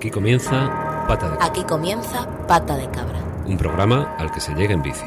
Aquí comienza Pata de Cabra. Aquí comienza Pata de Cabra. Un programa al que se llega en bici.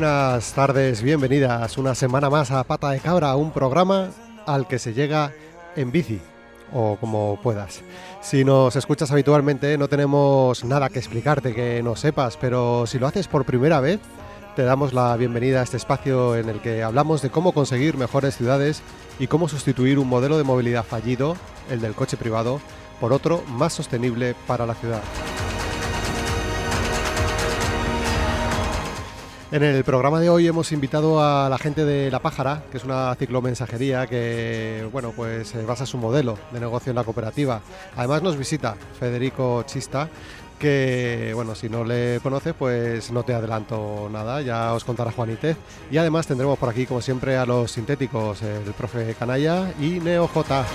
Buenas tardes, bienvenidas una semana más a Pata de Cabra, un programa al que se llega en bici o como puedas. Si nos escuchas habitualmente no tenemos nada que explicarte que no sepas, pero si lo haces por primera vez, te damos la bienvenida a este espacio en el que hablamos de cómo conseguir mejores ciudades y cómo sustituir un modelo de movilidad fallido, el del coche privado, por otro más sostenible para la ciudad. En el programa de hoy hemos invitado a la gente de La Pájara, que es una ciclomensajería que, bueno, pues eh, basa su modelo de negocio en la cooperativa. Además nos visita Federico Chista, que, bueno, si no le conoces, pues no te adelanto nada, ya os contará Juanítez. Y además tendremos por aquí, como siempre, a los sintéticos, el profe Canalla y Neo J.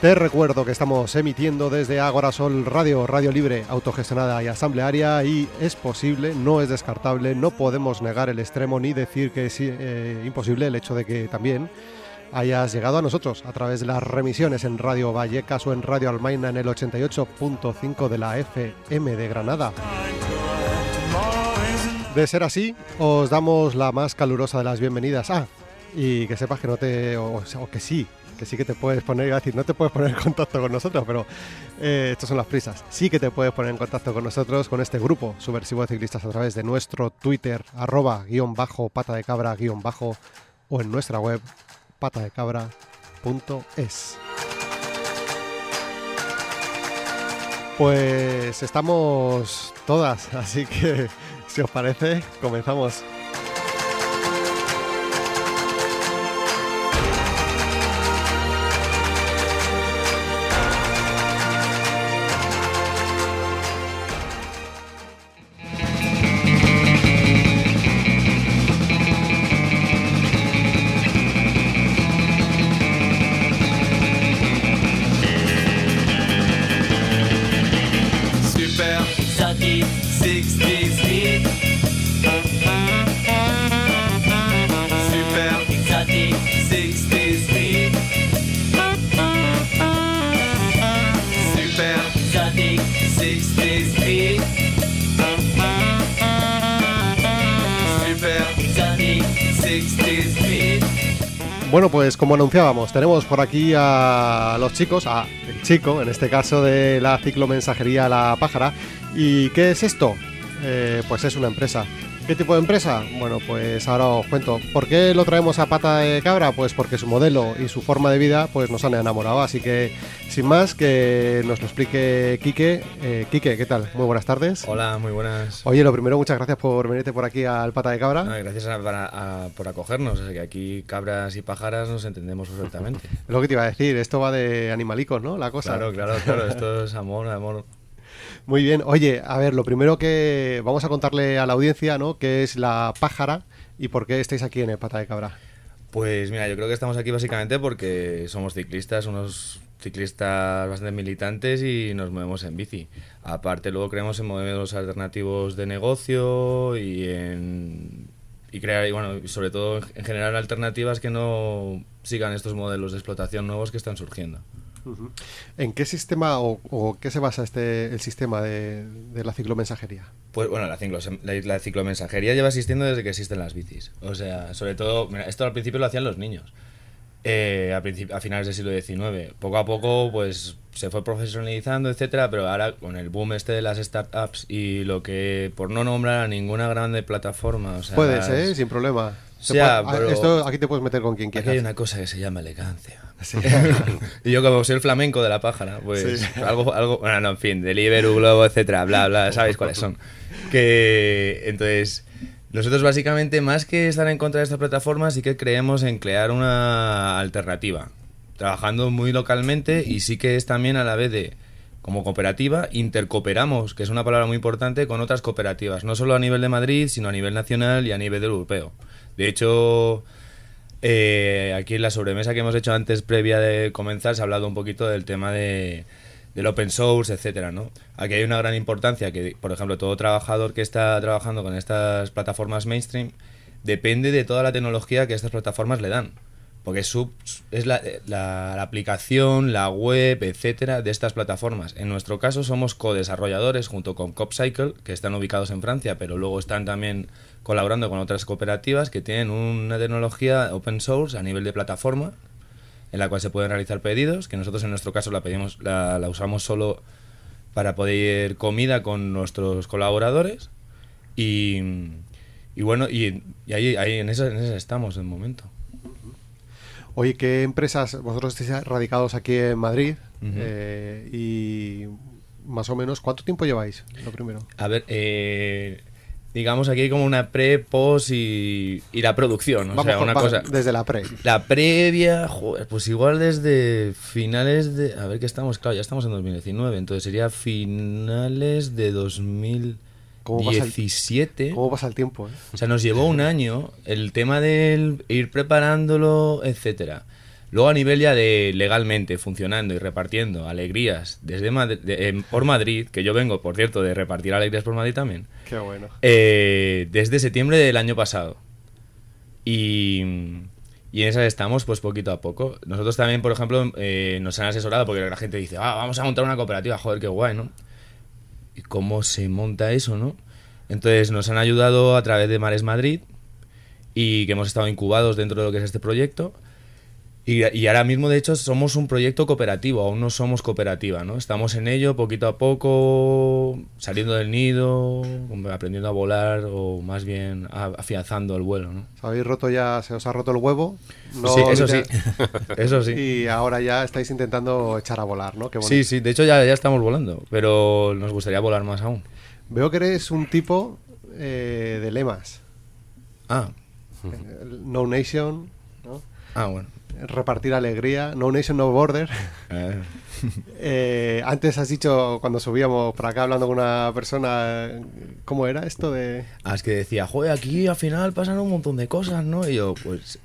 Te recuerdo que estamos emitiendo desde Agora Sol Radio, radio libre, autogestionada y asamblearia y es posible, no es descartable, no podemos negar el extremo ni decir que es eh, imposible el hecho de que también hayas llegado a nosotros a través de las remisiones en Radio Vallecas o en Radio Almaina en el 88.5 de la FM de Granada. De ser así, os damos la más calurosa de las bienvenidas. Ah, y que sepas que no te. o, que sí, que sí que te puedes poner, iba decir, no te puedes poner en contacto con nosotros, pero eh, estas son las prisas. Sí que te puedes poner en contacto con nosotros, con este grupo subversivo de ciclistas a través de nuestro Twitter, arroba guion bajo, pata de cabra guion bajo, o en nuestra web, patadecabra.es. Pues estamos todas, así que si os parece, comenzamos. Pues como anunciábamos, tenemos por aquí a los chicos, a el chico, en este caso de la ciclomensajería La Pájara. ¿Y qué es esto? Eh, pues es una empresa. ¿Qué tipo de empresa? Bueno, pues ahora os cuento. ¿Por qué lo traemos a pata de cabra? Pues porque su modelo y su forma de vida pues nos han enamorado. Así que, sin más, que nos lo explique Quique. Eh, Quique, ¿qué tal? Muy buenas tardes. Hola, muy buenas. Oye, lo primero, muchas gracias por venirte por aquí al pata de cabra. No, gracias a- para- a- por acogernos. Es que aquí cabras y pájaras nos entendemos perfectamente. Lo que te iba a decir, esto va de animalicos, ¿no? La cosa. Claro, claro, claro. Esto es amor, amor. Muy bien. Oye, a ver, lo primero que vamos a contarle a la audiencia, ¿no? ¿Qué es la pájara y por qué estáis aquí en el Pata de Cabra? Pues mira, yo creo que estamos aquí básicamente porque somos ciclistas, unos ciclistas bastante militantes y nos movemos en bici. Aparte, luego creemos en modelos alternativos de negocio y en. Y crear, y bueno, sobre todo en general alternativas que no sigan estos modelos de explotación nuevos que están surgiendo. ¿En qué sistema o, o qué se basa este el sistema de, de la ciclomensajería? Pues bueno, la, ciclo- la, la ciclomensajería lleva existiendo desde que existen las bicis. O sea, sobre todo, mira, esto al principio lo hacían los niños. Eh, a, a finales del siglo XIX. Poco a poco, pues se fue profesionalizando, etcétera, pero ahora con el boom este de las startups y lo que, por no nombrar a ninguna grande plataforma, o sea, Puedes, las- ¿eh? Sin problema. Puede- pero- Esto aquí te puedes meter con quien Aquí quieras. hay una cosa que se llama elegancia. y yo como soy el flamenco de la pájara, pues Sí. algo, algo, bueno, no, en fin, Deliveroo, Globo, etcétera, bla, bla, sabéis cuáles son. Que entonces, nosotros básicamente, más que estar en contra de estas plataformas, sí que creemos en crear una alternativa, trabajando muy localmente y sí que es también a la vez de como cooperativa, intercooperamos, que es una palabra muy importante, con otras cooperativas, no solo a nivel de Madrid, sino a nivel nacional y a nivel europeo. De hecho, eh, aquí en la sobremesa que hemos hecho antes, previa de comenzar, se ha hablado un poquito del tema de, del open source, etcétera, ¿no? Aquí hay una gran importancia que, por ejemplo, todo trabajador que está trabajando con estas plataformas mainstream depende de toda la tecnología que estas plataformas le dan. Porque es, sub- es la, la- la aplicación, la web, etcétera, de estas plataformas. En nuestro caso somos co-desarrolladores junto con CopCycle, que están ubicados en Francia, pero luego están también colaborando con otras cooperativas que tienen una tecnología open source a nivel de plataforma, en la cual se pueden realizar pedidos, que nosotros en nuestro caso la, pedimos, la, la usamos solo para poder comida con nuestros colaboradores. Y, y bueno, y, y ahí, ahí en, eso, en eso estamos de momento. Oye, ¿qué empresas, vosotros estáis radicados aquí en Madrid eh, y más o menos, ¿cuánto tiempo lleváis? Lo primero. A ver, eh, digamos aquí hay como una pre, post y, y la producción. O Vamos sea, una cosa. desde la pre. La previa, joder, pues igual desde finales de... A ver, que estamos, claro, ya estamos en 2019, entonces sería finales de ¿Cómo pasa el- 2017. ¿Cómo pasa el tiempo? eh? O sea, nos llevó un año el tema del ir preparándolo, etcétera. Luego a nivel ya de legalmente funcionando y repartiendo alegrías desde Madri- de- em, por Madrid, que yo vengo, por cierto, de repartir alegrías por Madrid también, Qué bueno. eh, desde septiembre del año pasado. Y, y en esas estamos pues poquito a poco. Nosotros también, por ejemplo, eh, nos han asesorado porque la gente dice, ah, vamos a montar una cooperativa, joder, qué guay, ¿no? ¿Y cómo se monta eso, no? Entonces nos han ayudado a través de Mares Madrid y que hemos estado incubados dentro de lo que es este proyecto. Y, y ahora mismo, de hecho, somos un proyecto cooperativo, aún no somos cooperativa, ¿no? Estamos en ello poquito a poco, saliendo del nido, aprendiendo a volar o más bien afianzando el vuelo, ¿no? ¿Os habéis roto ya, se os ha roto el huevo? No sí, eso sí, eso sí. Y ahora ya estáis intentando echar a volar, ¿no? Qué. Sí, sí, de hecho ya, ya estamos volando, pero nos gustaría volar más aún. Veo que eres un tipo eh, de lemas. Ah, El No Nation, ¿no? ah, bueno. Repartir alegría, No Nation, No Border. Eh, Eh, antes has dicho, cuando subíamos por acá hablando con una persona, ¿cómo era esto de...? Ah, es que decía, joder, aquí al final pasan un montón de cosas, ¿no? Y yo, pues,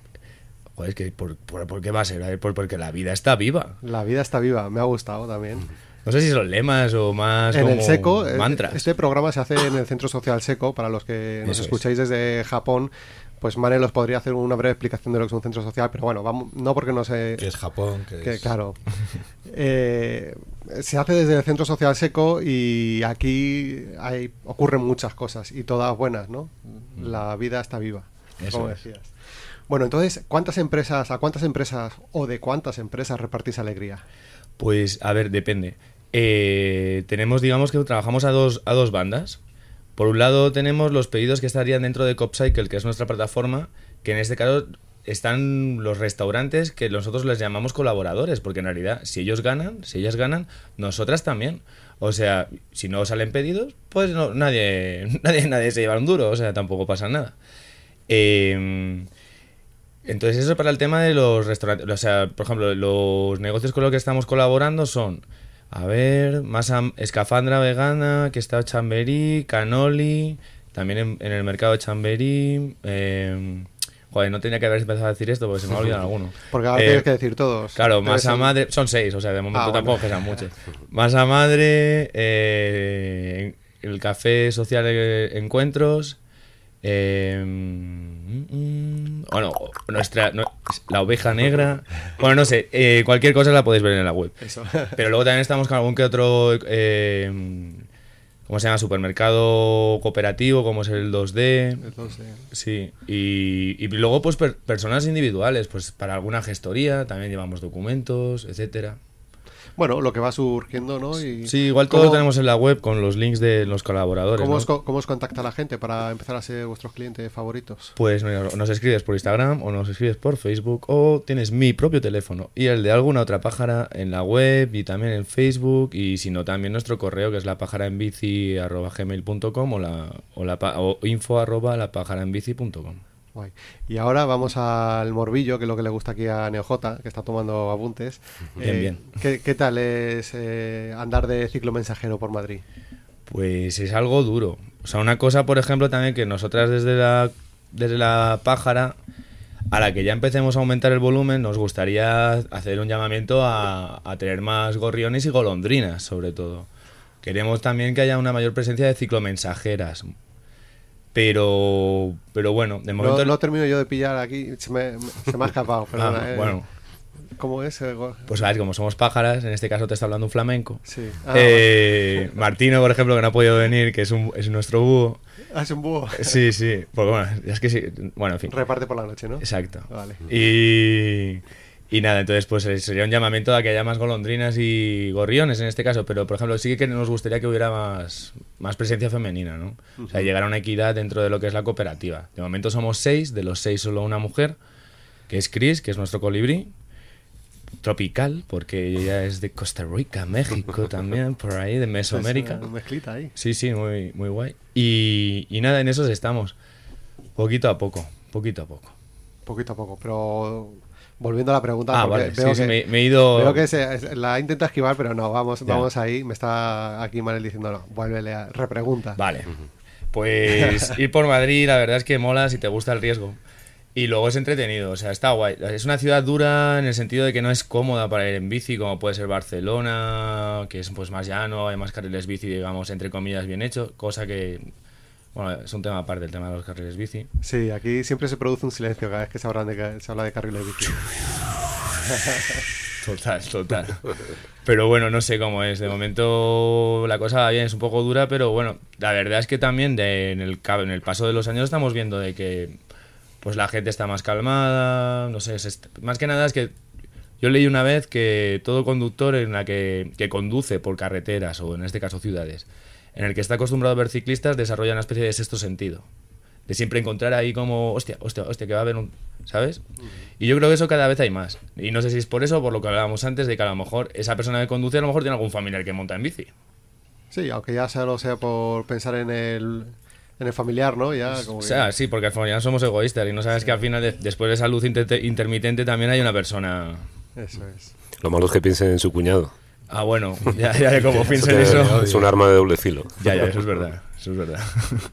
joder, es que ¿por, por, por qué va a ser? A ver, por- porque la vida está viva. La vida está viva, me ha gustado también. No sé si son lemas o más En como el SECO, eh, mantras. este programa se hace en el Centro Social SECO, para los que nos Eso es. escucháis desde Japón, pues Mane los podría hacer una breve explicación de lo que es un centro social, pero bueno, vamos, no porque no sé... que es Japón, que, Que, es... claro. Eh, se hace desde el Centro Social Seco y aquí hay, ocurren muchas cosas y todas buenas, ¿no? La vida está viva, Eso como es. decías. Bueno, entonces, ¿cuántas empresas, a cuántas empresas o de cuántas empresas repartís alegría? Pues, a ver, depende. Eh, tenemos, digamos que trabajamos a dos, a dos bandas. Por un lado tenemos los pedidos que estarían dentro de CopCycle, que es nuestra plataforma, que en este caso están los restaurantes que nosotros les llamamos colaboradores, porque en realidad si ellos ganan, si ellas ganan, nosotras también. O sea, si no salen pedidos, pues nadie, nadie, nadie se lleva un duro, o sea, tampoco pasa nada. Eh, entonces eso para el tema de los restaurantes. O sea, por ejemplo, los negocios con los que estamos colaborando son, a ver, masa escafandra vegana, que está Chamberí, Canoli, también en, en el mercado de Chamberí. eh, joder, no tenía que haber empezado a decir esto porque se me ha olvidado alguno. Porque ahora Eh, tienes que decir todos. Claro, masa ser- madre, son seis, o sea, de momento Ah, bueno. tampoco que sean muchos. Masa madre, eh, el café social eh, encuentros, eh, mm, mm, bueno, nuestra, no- la oveja negra, bueno, no sé, eh, cualquier cosa la podéis ver en la web. Eso. Pero luego también estamos con algún que otro, eh, ¿cómo se llama? Supermercado cooperativo, como es el 2D. Entonces, Sí, y, y luego pues per- personas individuales, pues para alguna gestoría también llevamos documentos, etcétera. Bueno, lo que va surgiendo, ¿no? Y Sí, igual todo ¿cómo- lo tenemos en la web con los links de los colaboradores. ¿Cómo, ¿no? os, cómo os contacta la gente para empezar a ser vuestros clientes favoritos? Pues mira, nos escribes por Instagram o nos escribes por Facebook o tienes mi propio teléfono y el de alguna otra pájara en la web y también en Facebook y si no también nuestro correo que es la pájara en bici o la, o la o info arroba la pájara en bici punto com. Guay. Y ahora vamos al morbillo, que es lo que le gusta aquí a Neojota, que está tomando apuntes. Bien, Eh, bien. ¿qué, qué tal es eh, andar de ciclo mensajero por Madrid? Pues es algo duro. O sea, una cosa, por ejemplo, también que nosotras desde la, desde la pájara, a la que ya empecemos a aumentar el volumen, nos gustaría hacer un llamamiento a, a tener más gorriones y golondrinas, sobre todo. Queremos también que haya una mayor presencia de ciclomensajeras. Pero, pero bueno, de momento... No, no termino yo de pillar aquí, se me, se me ha escapado. Ah, perdona, eh. bueno, ¿Cómo es? pues a ver, como somos pájaras, en este caso te está hablando un flamenco. Sí. Ah, Eh, Martino, por ejemplo, que no ha podido venir, que es, un, es nuestro búho. Ah, es un búho. Sí, sí. Porque bueno, es que sí. Bueno, en fin. Reparte por la noche, ¿no? Exacto. Vale. Y, y nada, entonces pues eh, sería un llamamiento a que haya más golondrinas y gorriones en este caso, pero por ejemplo sí que nos gustaría que hubiera más, más presencia femenina, ¿no? O sea, llegar a una equidad dentro de lo que es la cooperativa. De momento somos seis, de los seis solo una mujer, que es Chris, que es nuestro colibrí. Tropical, porque ella es de Costa Rica, México también, por ahí, de Mesoamérica. Es una mezclita ahí. Sí, sí, muy, muy guay. Y, y nada, en esos estamos. Poquito a poco, poquito a poco. Poquito a poco, pero volviendo a la pregunta, Ah, porque vale, veo sí, que, sí, me, me he ido... veo que se- la intenta esquivar, pero no, vamos, Ya. vamos ahí. Me está aquí Manel diciendo, no, vuélvele a repregunta. Vale. Pues ir por Madrid, la verdad es que mola si te gusta el riesgo. Y luego es entretenido, o sea, está guay. Es una ciudad dura en el sentido de que no es cómoda para ir en bici, como puede ser Barcelona, que es pues más llano, hay más carriles bici, digamos, entre comillas, bien hecho, cosa que, bueno, es un tema aparte, el tema de los carriles bici. Sí, aquí siempre se produce un silencio cada vez que se, hablan de, se habla de carriles bici. Total, total. Pero bueno, no sé cómo es. De momento la cosa va bien, es un poco dura, pero bueno, la verdad es que también de- en, el, en el paso de los años estamos viendo de que pues la gente está más calmada, no sé, est- más que nada es que yo leí una vez que todo conductor en la que, que conduce por carreteras o en este caso ciudades, en el que está acostumbrado a ver ciclistas, desarrolla una especie de sexto sentido. De siempre encontrar ahí como, hostia, hostia, hostia, que va a haber un... ¿Sabes? Y yo creo que eso cada vez hay más. Y no sé si es por eso o por lo que hablábamos antes, de que a lo mejor esa persona que conduce a lo mejor tiene algún familiar que monta en bici. Sí, aunque ya solo sea por pensar en el, en el familiar, ¿no? Ya como O que- sea, sí, porque al final somos egoístas y no sabes que al final, de- después de esa luz inter- intermitente, también hay una persona... Eso es. Lo malo es que piensen en su cuñado. Ah, bueno, ya, ya como pienso en que eso... Es un arma de doble filo. Ya, ya, eso es verdad, eso es verdad.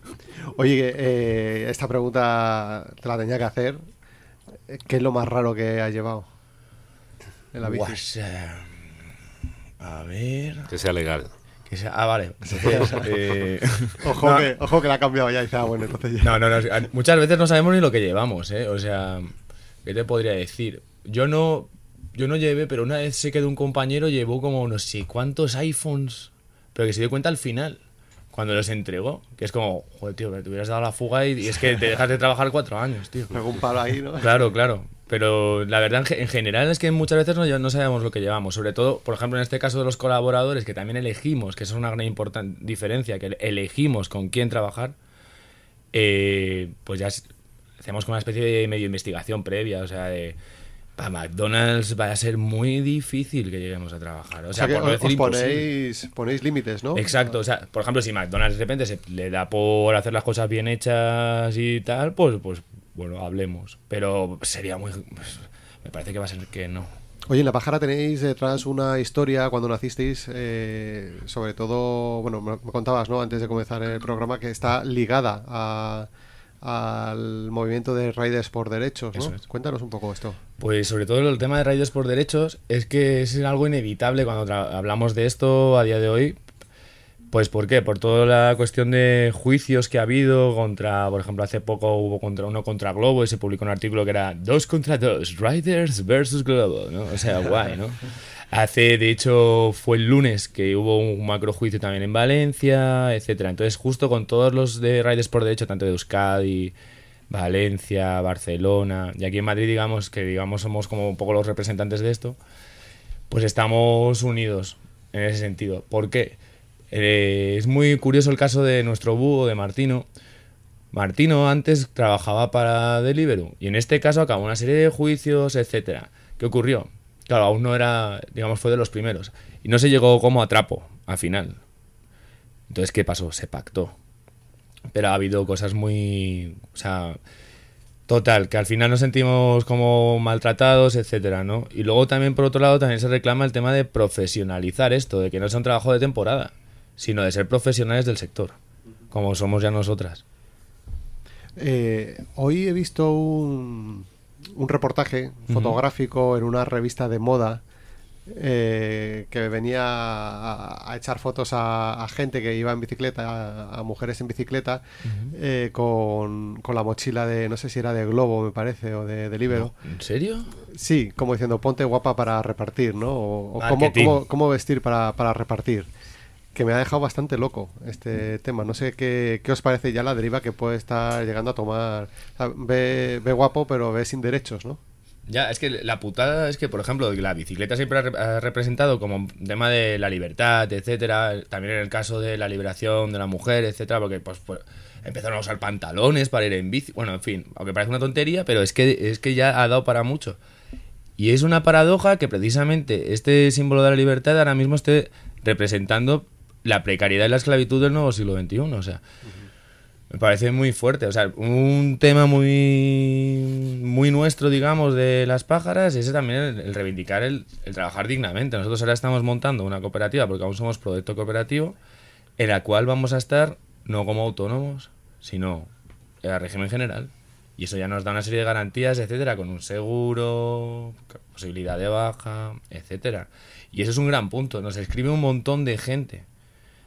Oye, eh, esta pregunta te la tenía que hacer. ¿Qué es lo más raro que has llevado en la bici? Guas, eh, a ver... Que sea legal. que sea- ah, vale. Entonces, eh, Ojo, no, que, ojo que la ha cambiado ya. y ah, bueno, entonces ya. No, no, no. Muchas veces no sabemos ni lo que llevamos, ¿eh? O sea, ¿qué te podría decir? Yo no, yo no llevé, pero una vez sé que de un compañero llevó como no sé cuántos iPhones, pero que se dio cuenta al final, cuando los entregó, que es como, joder, tío, que te hubieras dado la fuga y, y es que te dejas de trabajar cuatro años, tío. Algún palo ahí, ¿no? Claro, claro. Pero la verdad, en ge- en general, es que muchas veces no, no sabemos lo que llevamos. Sobre todo, por ejemplo, en este caso de los colaboradores, que también elegimos, que eso es una gran importan- diferencia, que elegimos con quién trabajar, eh, pues ya hacemos como una especie de medio investigación previa. O sea, de. Para McDonald's va a ser muy difícil que lleguemos a trabajar. O O sea, que por no decir os ponéis, ponéis límites, ¿no? Exacto, o sea, por ejemplo, si McDonald's de repente se le da por hacer las cosas bien hechas y tal, pues, pues bueno, hablemos. Pero sería muy... pues, me parece que va a ser que no. Oye, en La Pájara tenéis detrás una historia cuando nacisteis, eh, sobre todo, bueno, me me contabas, ¿no? Antes de comenzar el programa, que está ligada a- al movimiento de Raiders por Derechos, ¿no? Es. Cuéntanos un poco esto. Pues sobre todo el tema de Raiders por derechos es que es algo inevitable cuando hablamos de esto a día de hoy. Pues ¿por qué? Por toda la cuestión de juicios que ha habido contra, por ejemplo, hace poco hubo contra uno contra Globo y se publicó un artículo que era dos contra dos, Riders versus Globo, ¿no? O sea, guay, ¿no? Hace, de hecho, fue el lunes que hubo un macro juicio también en Valencia, etcétera. Entonces, justo con todos los de Riders por derecho, tanto de Euskadi, Valencia, Barcelona, y aquí en Madrid, digamos, que digamos somos como un poco los representantes de esto, pues estamos unidos en ese sentido. ¿Por qué? Eh, es muy curioso el caso de nuestro búho, de Martino. Martino antes trabajaba para Deliveroo y en este caso acabó una serie de juicios, etcétera. ¿Qué ocurrió? Claro, aún no era, digamos, fue de los primeros y no se llegó como a trapo al final. Entonces, ¿qué pasó? Se pactó. Pero ha habido cosas muy, o sea, Total, que al final nos sentimos como maltratados, etcétera, ¿no? Y luego también, por otro lado, también se reclama el tema de profesionalizar esto, de que no sea un trabajo de temporada, sino de ser profesionales del sector, como somos ya nosotras. Eh, hoy he visto un, un reportaje fotográfico en una revista de moda eh, que venía a, a echar fotos a, a gente que iba en bicicleta, a, a mujeres en bicicleta, eh, con, con la mochila de, no sé si era de Globo, me parece, o de, de Libero. ¿En serio? Sí, como diciendo, ponte guapa para repartir, ¿no? O, o cómo, cómo- cómo vestir para, para repartir. Que me ha dejado bastante loco este tema. No sé qué, qué os parece ya la deriva que puede estar llegando a tomar. Ve, ve guapo, pero ve sin derechos, ¿no? Ya, es que la putada es que, por ejemplo, la bicicleta siempre ha, rep- ha representado como tema de la libertad, etcétera. También en el caso de la liberación de la mujer, etcétera, porque pues, pues, empezaron a usar pantalones para ir en bici. Bueno, en fin, aunque parece una tontería, pero es que, es que ya ha dado para mucho. Y es una paradoja que precisamente este símbolo de la libertad ahora mismo esté representando la precariedad y la esclavitud del nuevo siglo XXI. O sea, me parece muy fuerte. O sea, un tema muy, muy nuestro, digamos, de las pájaras, es también el, el reivindicar el, el trabajar dignamente. Nosotros ahora estamos montando una cooperativa, porque aún somos proyecto cooperativo, en la cual vamos a estar no como autónomos, sino el régimen general. Y eso ya nos da una serie de garantías, etcétera, con un seguro, posibilidad de baja, etcétera. Y eso es un gran punto. Nos escribe un montón de gente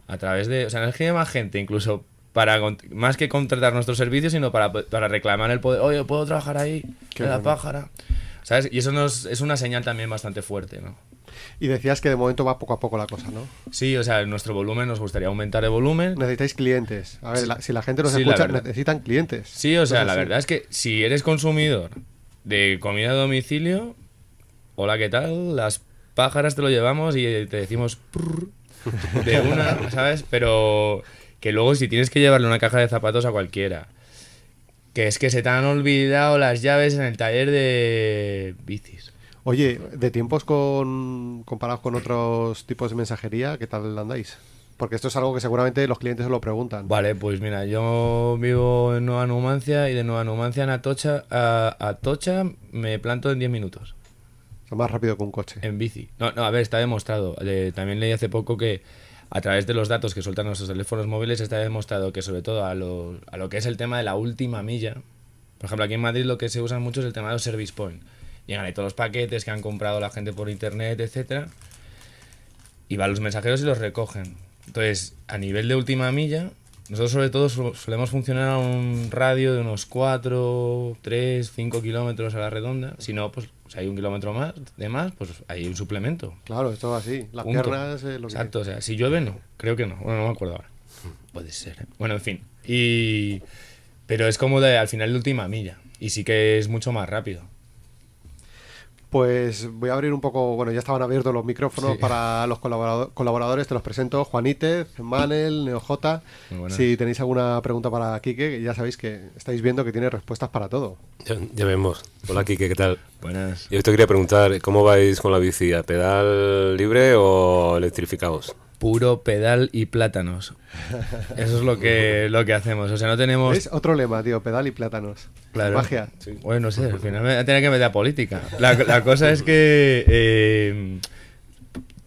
a través de. O sea, nos escribe más gente, incluso para más que contratar nuestros servicios, sino para, para reclamar el poder. Oye, ¿puedo trabajar ahí? Qué en la pájara. ¿Sabes? Y eso nos, es una señal también bastante fuerte, ¿no? Y decías que de momento va poco a poco la cosa, ¿no? Sí, o sea, nuestro volumen nos gustaría aumentar el volumen. Necesitáis clientes. A ver, la- si la gente nos Sí, escucha, necesitan clientes. Sí, o sea, la sí. verdad es que si eres consumidor de comida a domicilio, hola, ¿qué tal? Las pájaras te lo llevamos y te decimos prrr, de una, ¿sabes? Pero que luego si tienes que llevarle una caja de zapatos a cualquiera, que es que se te han olvidado las llaves en el taller de bicis. Oye, de tiempos con comparados con otros tipos de mensajería, ¿qué tal andáis? Porque esto es algo que seguramente los clientes se lo preguntan. Vale, pues mira, yo vivo en Nueva Numancia y de Nueva Numancia en Atocha a Atocha me planto en 10 minutos. Más rápido que un coche. En bici. No, no, a ver, está demostrado. Eh, también leí hace poco que a través de los datos que sueltan nuestros teléfonos móviles está demostrado que sobre todo a lo, a lo que es el tema de la última milla, por ejemplo, aquí en Madrid lo que se usa mucho es el tema de los service point. Llegan ahí todos los paquetes que han comprado la gente por internet, etcétera, y van los mensajeros y los recogen. Entonces, a nivel de última milla, nosotros sobre todo solemos funcionar a un radio de unos 4, 3, 5 kilómetros a la redonda. Si no, pues si hay un kilómetro más de más, pues hay un suplemento. Claro, esto es así. Las Punto. piernas lo que... Exacto, o sea, si llueve no, creo que no, bueno, no me acuerdo ahora. Puede ser. ¿eh? Bueno, en fin. Y pero es como de al final de última milla y sí que es mucho más rápido. Pues voy a abrir un poco, bueno, ya estaban abiertos los micrófonos Sí. para los colaborado- colaboradores, te los presento, Juanítez, Manel, NeoJ. Muy buenas. Si tenéis alguna pregunta para Quique, ya sabéis que estáis viendo que tiene respuestas para todo. Ya, ya vemos. Hola, Kike, ¿qué tal? Buenas. Yo te quería preguntar, ¿cómo vais con la bici? ¿A pedal libre o electrificados? Puro pedal y plátanos. Eso es lo que lo que hacemos, o sea, no tenemos ¿Veis? Otro lema, tío, pedal y plátanos. Claro. Magia. Bueno, no sé, al final me voy a tener que meter a política. La, la cosa es que eh,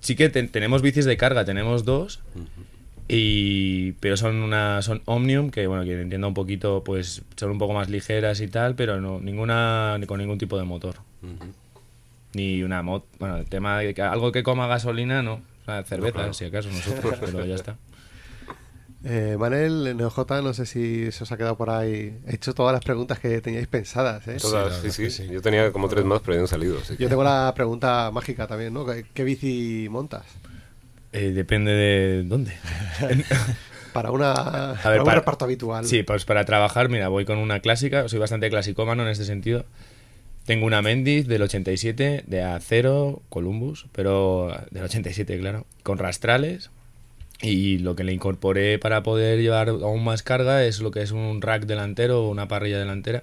sí que te- tenemos bicis de carga, tenemos dos, y pero son una son Omnium, que bueno, quien entienda un poquito, pues son un poco más ligeras y tal, pero no ninguna ni con ningún tipo de motor. Ni una moto, bueno, el tema de que algo que coma gasolina, no. O sea, cerveza, si acaso nosotros, pero ya está. Eh, Manel, NeoJ, no sé si se os ha quedado por ahí. He hecho todas las preguntas que teníais pensadas, ¿eh? Todas, sí, sí, sí. Yo tenía como tres más, pero ya han salido. así que- Yo tengo la pregunta mágica también, ¿no? ¿Qué, qué bici montas? Eh, depende de dónde. Para, una, para un para- reparto habitual. Sí, pues para trabajar, mira, voy con una clásica, soy bastante clasicómano en este sentido. Tengo una Mendiz del 87, de acero, Columbus, pero del 87, claro, con rastrales. Y lo que le incorporé para poder llevar aún más carga es lo que es un rack delantero o una parrilla delantera.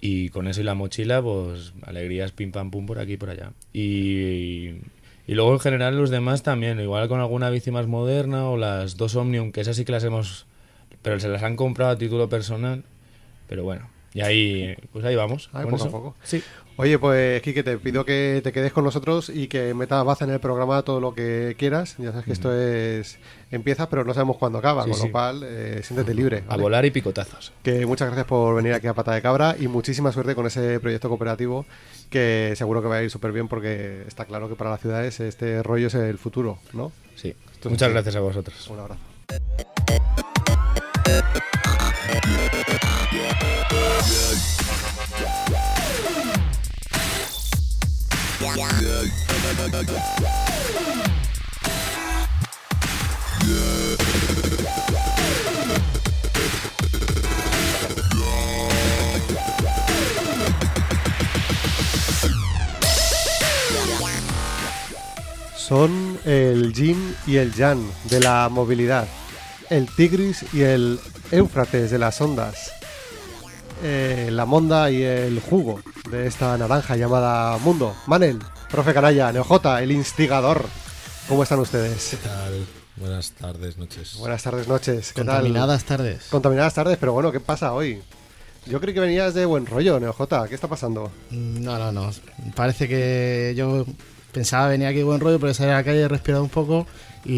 Y con eso y la mochila, pues alegrías pim pam pum por aquí y por allá. Y, y luego en general los demás también, igual con alguna bici más moderna o las dos Omnium, que esas sí que las hemos... Pero se las han comprado a título personal. Pero bueno, Y ahí, pues ahí vamos. Ahí, poco a poco. Sí. Oye, pues Quique, te pido que te quedes con nosotros y que metas baza en el programa todo lo que quieras. Ya sabes que esto es empieza, pero no sabemos cuándo acaba, Sí, con sí. lo cual eh, siéntete libre. A volar y picotazos. Que muchas gracias por venir aquí a Pata de Cabra y muchísima suerte con ese proyecto cooperativo que seguro que va a ir súper bien porque está claro que para las ciudades este rollo es el futuro, ¿no? Sí. Muchas gracias a vosotros. Un abrazo. Son el yin y el yang de la movilidad, el Tigris y el Éufrates de las ondas, eh, la monda y el jugo de esta naranja llamada mundo. Manel, profe Canalla, Neojota, el instigador. ¿Cómo están ustedes? ¿Qué tal? Buenas tardes, noches. Buenas tardes, noches. ¿Qué tal? Contaminadas tardes. Contaminadas tardes, pero bueno, ¿qué pasa hoy? Yo creí que venías de buen rollo, Neojota. ¿Qué está pasando? Mm, No, no, no. Parece que yo pensaba venir aquí buen rollo, pero salir a la calle he respirado un poco y,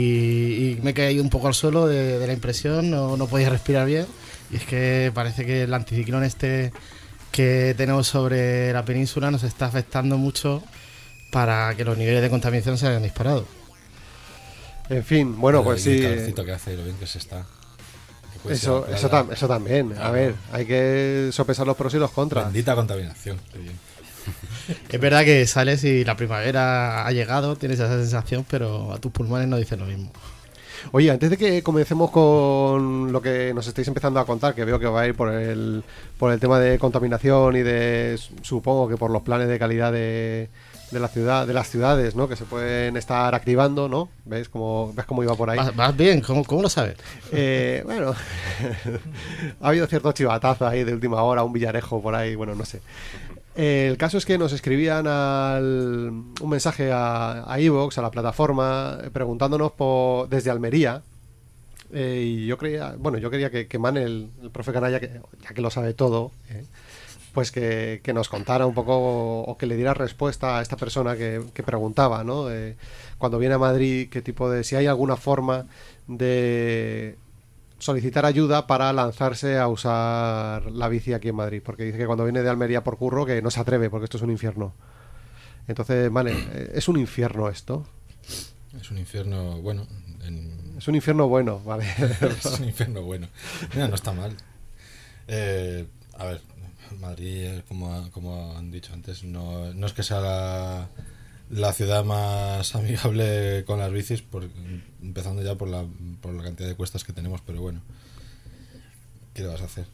y me he caído un poco al suelo de, de la impresión, no, no podía respirar bien. Y es que parece que el anticiclón este que tenemos sobre la península nos está afectando mucho para que los niveles de contaminación se hayan disparado. En fin, bueno, pues el sí. calorcito que hace y lo bien que se está. Eso, eso, playa. tam- eso también. A ver, hay que sopesar los pros y los contras. Bendita contaminación. Qué bien. Es verdad que sales y la primavera ha llegado, tienes esa sensación, pero a tus pulmones no dicen lo mismo. Oye, antes de que comencemos con lo que nos estáis empezando a contar, que veo que va a ir por el, por el tema de contaminación y de, supongo que por los planes de calidad de, de la ciudad, de las ciudades, ¿no? Que se pueden estar activando, ¿no? ¿Ves cómo, ves cómo iba por ahí? ¿Vas, bien? ¿Cómo, cómo lo sabes? Eh, bueno, ha habido cierto chivatazo ahí de última hora, un villarejo por ahí, bueno, no sé. Eh, el caso es que nos escribían al, un mensaje a, a a la plataforma, eh, preguntándonos desde Almería. eh, y yo creía, bueno, yo quería que, que Manel, el profe Canalla, que, ya que lo sabe todo, eh, pues que, que nos contara un poco o que le diera respuesta a esta persona que, preguntaba, ¿no? Cuando viene a Madrid, qué tipo de, si hay alguna forma de solicitar ayuda para lanzarse a usar la bici aquí en Madrid, porque dice que cuando viene de Almería por curro que no se atreve porque esto es un infierno. Entonces, vale, eh, es un infierno esto. Es un infierno bueno. en- Es un infierno bueno, vale. es un infierno bueno. Mira, no está mal. Eh, a ver, Madrid, eh, como, como han dicho antes, no, no es que sea la, la ciudad más amigable con las bicis, por, empezando ya por la, por la cantidad de cuestas que tenemos, pero bueno, ¿qué le vas a hacer?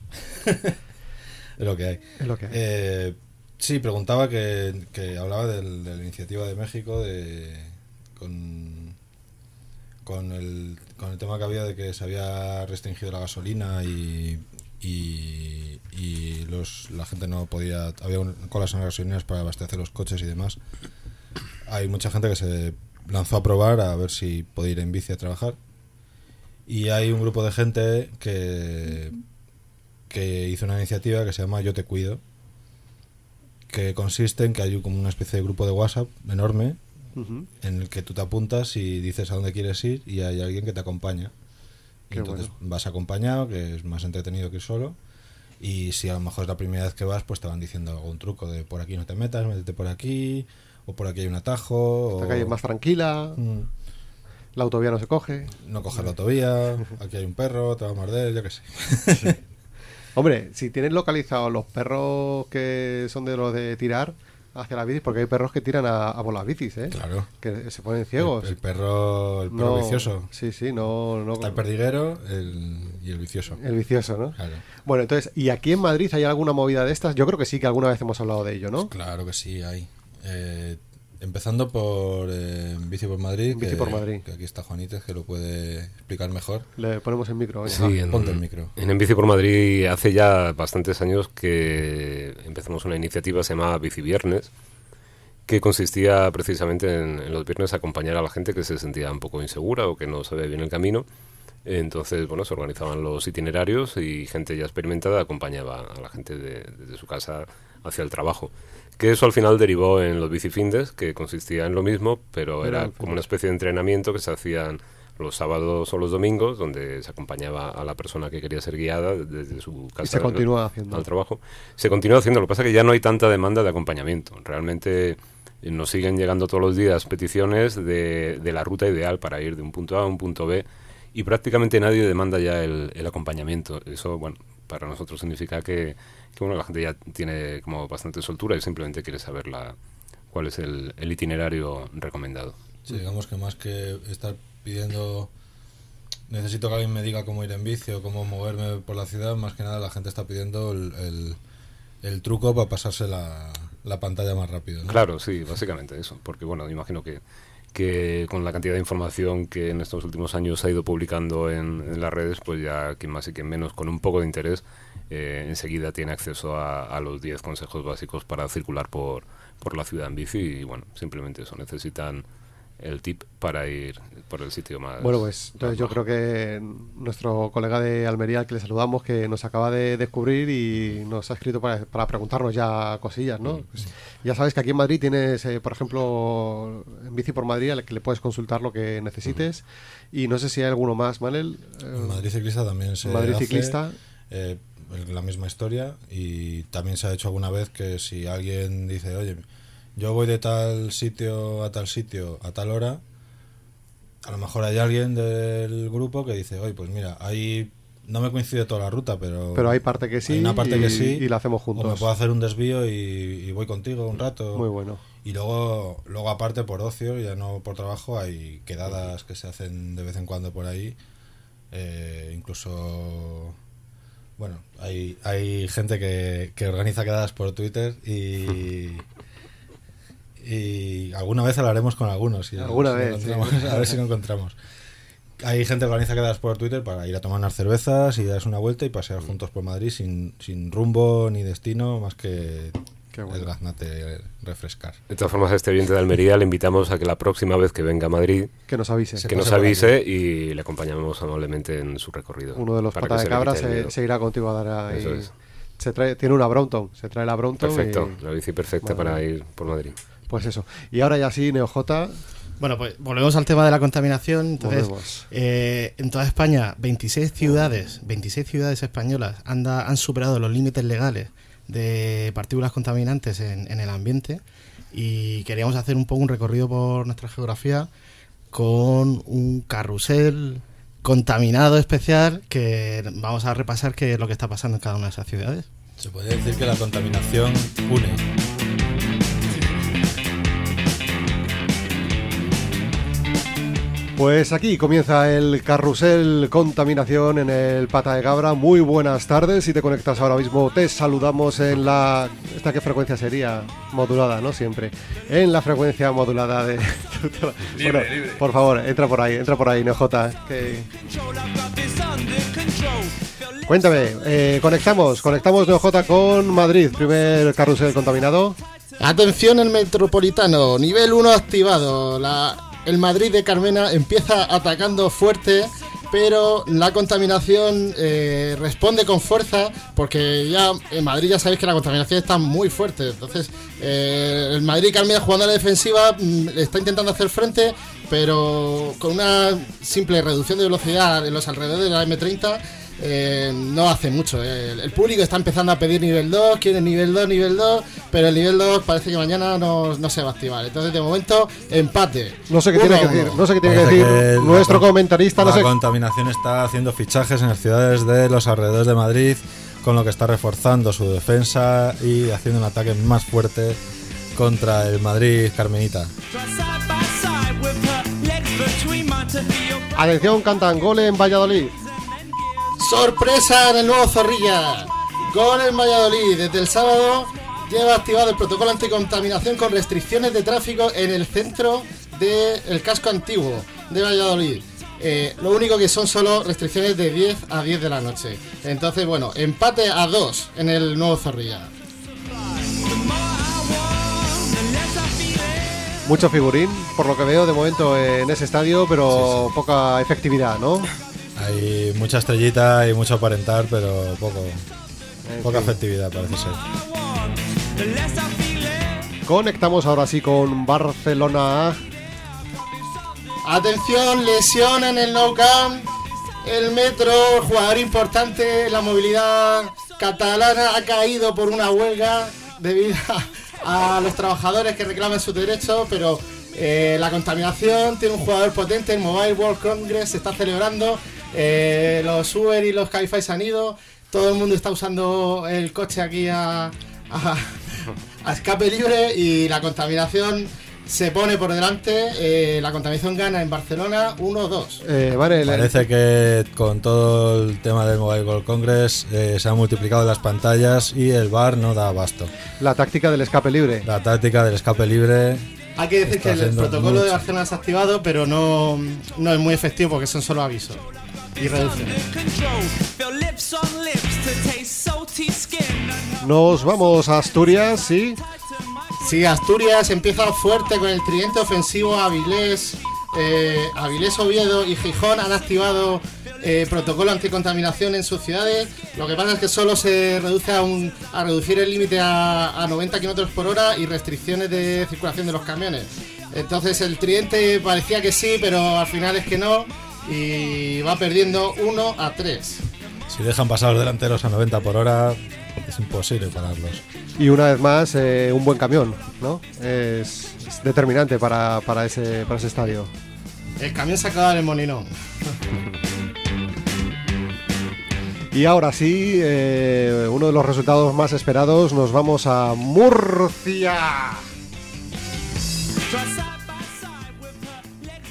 es lo que hay. Es lo que hay. Eh, sí, preguntaba que, que hablaba del- de la iniciativa de México de, con, con, el, con el tema que había de que se había restringido la gasolina y, y, y los, la gente no podía. Había un- colas en las gasolineras para abastecer los coches y demás. Hay mucha gente que se lanzó a probar a ver si podía ir en bici a trabajar. Y hay un grupo de gente que, que hizo una iniciativa que se llama Yo te cuido, que consiste en que hay como una especie de grupo de WhatsApp enorme en el que tú te apuntas y dices a dónde quieres ir y hay alguien que te acompaña. Y Qué entonces bueno. vas acompañado, que es más entretenido que ir solo. Y si a lo mejor es la primera vez que vas, pues te van diciendo algún truco de por aquí no te metas, métete por aquí, o por aquí hay un atajo, Esta o calle es más tranquila, Mm, la autovía no se coge. no cojas la autovía, aquí hay un perro, te va a morder, yo qué sé. Hombre, si tienes localizados los perros que son de los de tirar hacia las bicis, porque hay perros que tiran a, a por las bicis, ¿eh? Claro. Que se ponen ciegos. El, el perro, el perro No, vicioso. Sí, sí, no. no Está el perdiguero el- y el vicioso. el vicioso, ¿no? Claro. Bueno, entonces, ¿y aquí en Madrid hay alguna movida de estas? Yo creo que sí, que alguna vez hemos hablado de ello, ¿no? Claro que sí, hay. Eh, empezando por eh, Bici por Madrid. Bici que, por Madrid. que aquí está Juanítez, que lo puede explicar mejor. Le ponemos el micro. Sí, en, ponte el micro. En, En Bici por Madrid hace ya bastantes años que empezamos una iniciativa, se llamaba Bici Viernes, que consistía precisamente en, en los viernes acompañar a la gente que se sentía un poco insegura o que no sabía bien el camino Entonces, bueno, se organizaban los itinerarios y gente ya experimentada acompañaba a la gente de- desde su casa hacia el trabajo. Que eso al final derivó en los bicifindes, que consistía en lo mismo, pero Era como una especie de entrenamiento que se hacían los sábados o los domingos, donde se acompañaba a la persona que quería ser guiada desde su casa Y se al- continúa haciendo. al trabajo. Se continúa haciendo, lo que pasa es que ya no hay tanta demanda de acompañamiento. Realmente eh, nos siguen llegando todos los días peticiones de, de la ruta ideal para ir de un punto A a un punto B y prácticamente nadie demanda ya el, el acompañamiento. Eso, bueno, para nosotros significa que, que, bueno, la gente ya tiene como bastante soltura y simplemente quiere saber la, cuál es el, el itinerario recomendado. Sí, digamos que más que estar pidiendo necesito que alguien me diga cómo ir en bici o cómo moverme por la ciudad, más que nada la gente está pidiendo el, el- el truco para pasarse la, la pantalla más rápido. ¿no? Claro, sí, básicamente eso. Porque, bueno, me imagino que, que con la cantidad de información que en estos últimos años ha ido publicando en, en las redes, pues ya quien más y quien menos, con un poco de interés, eh, enseguida tiene acceso a, a los 10 consejos básicos para circular por, por la ciudad en bici. Y, bueno, simplemente eso, necesitan el tip para ir por el sitio más. Bueno, pues entonces yo creo que nuestro colega de Almería, al que le saludamos, que nos acaba de descubrir y nos ha escrito para, para preguntarnos ya cosillas, ¿no? Pues ya sabes que aquí en Madrid tienes, eh, por ejemplo, en Bici por Madrid, al que le puedes consultar lo que necesites. Y no sé si hay alguno más, Manel. Eh, Madrid Ciclista también se Madrid hace, Ciclista. eh, la misma historia y también se ha hecho alguna vez que si alguien dice, oye, yo voy de tal sitio a tal sitio a tal hora, a lo mejor hay alguien del grupo que dice, oye, pues mira, ahí no me coincide toda la ruta, pero... Pero hay parte que sí hay una parte y- que sí y la hacemos O me juntos. puedo hacer un desvío y, y voy contigo un rato. Muy bueno. Y luego, luego aparte por ocio, ya no por trabajo, hay quedadas que se hacen de vez en cuando por ahí. Eh, incluso, bueno, hay, hay gente que, que organiza quedadas por Twitter y, y alguna vez hablaremos con algunos. ver Alguna si vez, sí. A ver si lo encontramos. Hay gente que organiza quedadas por Twitter para ir a tomar unas cervezas y darse una vuelta y pasear juntos por Madrid sin, sin rumbo ni destino más que bueno. el gaznate refrescar. De todas formas, a este oyente de Almería le invitamos a que la próxima vez que venga a Madrid, Que nos avise. Se que nos avise y le acompañemos amablemente en su recorrido. Uno de los patas de se cabra se, se irá contigo a dar ahí. Eso es. Se trae, tiene una Brompton, se trae la Brompton. Perfecto, y- la bici perfecta Madre para ir por Madrid. Pues eso. Y ahora ya sí, NeoJ, Bueno, pues volvemos al tema de la contaminación. Entonces, Volvemos. eh, en toda España, 26 ciudades, 26 ciudades españolas han, da- han superado los límites legales de partículas contaminantes en, en el ambiente y queríamos hacer un poco un recorrido por nuestra geografía con un carrusel contaminado especial que vamos a repasar qué es lo que está pasando en cada una de esas ciudades. Se podría decir que la contaminación une. Pues aquí comienza el carrusel contaminación en el Pata de Cabra. Muy buenas tardes. Si te conectas ahora mismo, te saludamos en la. ¿Esta qué frecuencia sería? Modulada, ¿no? Siempre. En la frecuencia modulada de. Bueno, Por favor, entra por ahí, entra por ahí, NeoJ. Que... Cuéntame, eh, conectamos, conectamos NeoJ con Madrid, primer carrusel contaminado. Atención el metropolitano, nivel 1 activado. La, el Madrid de Carmena empieza atacando fuerte, pero la contaminación eh, responde con fuerza, porque ya en Madrid ya sabéis que la contaminación está muy fuerte. Entonces, eh, el Madrid Carmena jugando a la defensiva mm, está intentando hacer frente, pero con una simple reducción de velocidad en los alrededores de la M30 eh, no hace mucho. eh. El, el público está empezando a pedir nivel 2, quiere nivel 2, nivel 2, pero el nivel 2 parece que mañana no, no se va a activar. Entonces, de momento, empate. No sé qué Uno tiene que decir, no sé qué tiene que decir que nuestro comentarista, no la sé. contaminación está haciendo fichajes en las ciudades de los alrededores de Madrid, con lo que está reforzando su defensa y haciendo un ataque más fuerte contra el Madrid Carmenita. Atención, cantan gol en Valladolid. Sorpresa en el nuevo Zorrilla. Gol en Valladolid. Desde el sábado lleva activado el protocolo anticontaminación con restricciones de tráfico en el centro del casco antiguo de Valladolid. Eh, lo único que son solo restricciones de 10 a 10 de la noche. Entonces, bueno, empate a 2 en el nuevo Zorrilla. Mucho figurín, por lo que veo de momento en ese estadio, pero poca efectividad, ¿no? Hay mucha estrellita y mucho aparentar, pero poco, poca efectividad parece ser. Conectamos ahora sí con Barcelona. Atención, lesión en el Nou Camp. El Metro, jugador importante, la movilidad catalana ha caído por una huelga debido a, a los trabajadores que reclaman sus derechos, pero eh, la contaminación tiene un jugador potente, el Mobile World Congress se está celebrando, eh, los Uber y los Cabify se han ido, todo el mundo está usando el coche aquí a, a- a escape libre y la contaminación se pone por delante, eh, la contaminación gana en Barcelona 1-2. Eh, vale, le- Parece que con todo el tema del Mobile World Congress eh, se han multiplicado las pantallas y el bar no da abasto. la táctica del escape libre. La táctica del escape libre Hay que decir que el protocolo de mucho. Barcelona se ha activado, pero no, no es muy efectivo porque son solo avisos. Nos vamos a Asturias, sí. Sí, Asturias empieza fuerte con el tridente ofensivo Avilés, eh, Avilés Oviedo y Gijón han activado eh, protocolo anticontaminación en sus ciudades. Lo que pasa es que solo se reduce a, un, a reducir el límite a, a 90 km por hora y restricciones de circulación de los camiones. Entonces el tridente parecía que sí, pero al final es que no y va perdiendo 1 a 3. Si dejan pasar los delanteros a 90 por hora, es imposible pararlos. Y una vez más, eh, un buen camión, ¿no? Es, es determinante para, para ese, para ese estadio. El camión se acaba en el Molinón. Y ahora sí, eh, uno de los resultados más esperados, nos vamos a Murcia.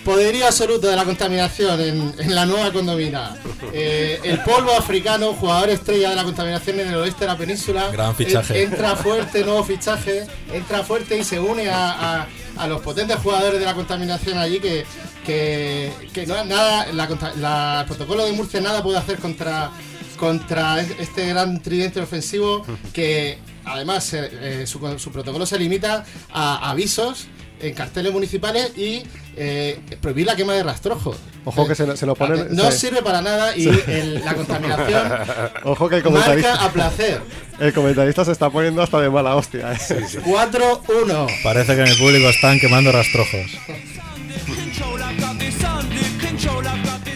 Poderío absoluto de la contaminación en, en la nueva condomina. Eh, el polvo africano, jugador estrella de la contaminación en el oeste de la península. Gran fichaje. eh, entra fuerte, nuevo fichaje. Entra fuerte y se une a, a- a los potentes jugadores de la contaminación allí que, que, que no, nada, la el protocolo de Murcia nada puede hacer contra, contra este gran tridente ofensivo que además eh, eh, su, su protocolo se limita a avisos en carteles municipales y eh, prohibir la quema de rastrojos. Ojo que se, lo- se lo ponen. No se- sirve para nada y el- la contaminación ojo que el marca comentarista, a placer. el comentarista se está poniendo hasta de mala hostia. ¿eh? 4-1. Parece que en el público están quemando rastrojos.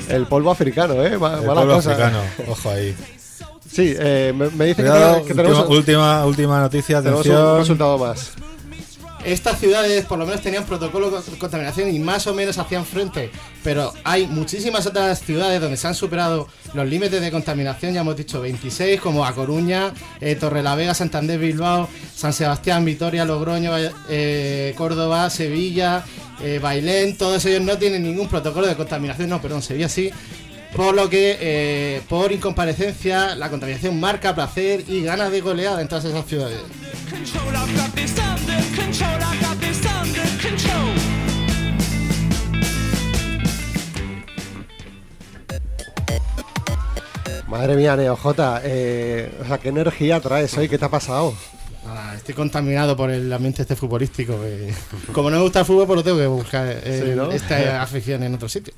El polvo africano, ¿eh? Ma- El mala pueblo cosa. africano, ojo ahí. Sí, eh, me, me dice que, tenemos- que tenemos, última, última, noticia, tenemos un atención. resultado más. Estas ciudades por lo menos tenían protocolo de contaminación y más o menos hacían frente, pero hay muchísimas otras ciudades donde se han superado los límites de contaminación, ya hemos dicho 26, como A Coruña, eh, Torrelavega, Santander, Bilbao, San Sebastián, Vitoria, Logroño, eh, Córdoba, Sevilla, eh, Bailén, todos ellos no tienen ningún protocolo de contaminación, no, perdón, Sevilla sí, por lo que por incomparecencia la contaminación marca placer y gana de goleada en todas esas ciudades. Madre mía, NeoJ, eh, o sea, ¿qué energía traes hoy? ¿Qué te ha pasado? Ah, estoy contaminado por el ambiente este futbolístico. eh. Como no me gusta el fútbol, pues lo tengo que buscar eh, Sí, ¿no? esta afición en otro sitio.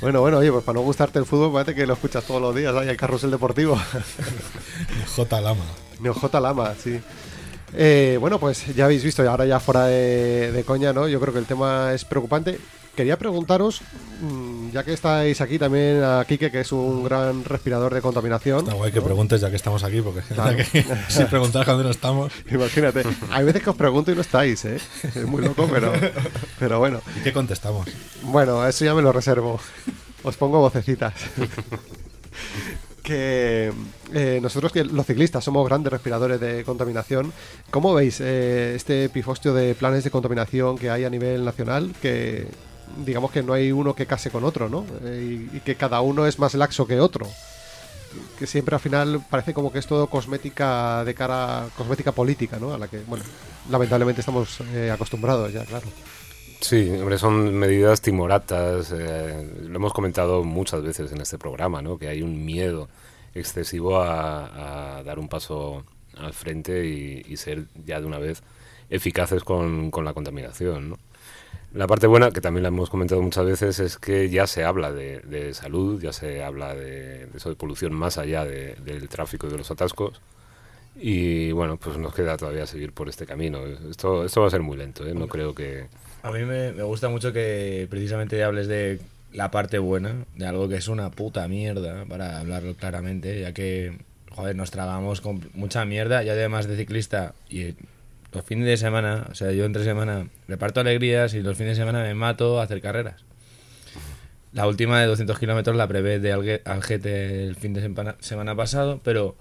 Bueno, bueno, oye, pues para no gustarte el fútbol, parece que lo escuchas todos los días, ahí el carrusel deportivo. J. Lama. NeoJ Lama, sí. Eh, bueno, pues ya habéis visto, y ahora ya fuera de, de coña, ¿no? Yo creo que el tema es preocupante. Quería preguntaros, mm, ya que estáis aquí también a Quique, que es un gran respirador de contaminación. Está guay que preguntes ya que estamos aquí, porque Claro. que si preguntas cuándo no estamos. Imagínate, hay veces que os pregunto y no estáis, ¿eh? Es muy loco, pero, pero bueno. ¿Y qué contestamos? Bueno, eso ya me lo reservo. Os pongo vocecitas. Que eh, nosotros que los ciclistas somos grandes respiradores de contaminación. ¿Cómo veis eh, este pifostio de planes de contaminación que hay a nivel nacional? Que digamos que no hay uno que case con otro, ¿no? Eh, y, y que cada uno es más laxo que otro. Que siempre al final parece como que es todo cosmética de cara, cosmética política, ¿no? A la que, bueno, lamentablemente estamos eh, acostumbrados ya, claro. Sí, hombre, son medidas timoratas. eh, lo hemos comentado muchas veces en este programa, ¿no? Que hay un miedo excesivo a, a dar un paso al frente y, y ser ya de una vez eficaces con, con la contaminación, ¿no? La parte buena, que también la hemos comentado muchas veces, es que ya se habla de, de salud, ya se habla de, de eso de polución más allá de- del tráfico y de los atascos. Y bueno, pues nos queda todavía seguir por este camino. Esto, esto va a ser muy lento, ¿eh? no creo que... A mí me, gusta mucho que precisamente hables de la parte buena, de algo que es una puta mierda, para hablarlo claramente, ya que, joder, nos tragamos con mucha mierda, y además de ciclista, y los fines de semana, o sea, yo entre semana reparto alegrías y los fines de semana me mato a hacer carreras. La última de 200 kilómetros la prevé de Alge- Algete el fin de semana pasado, pero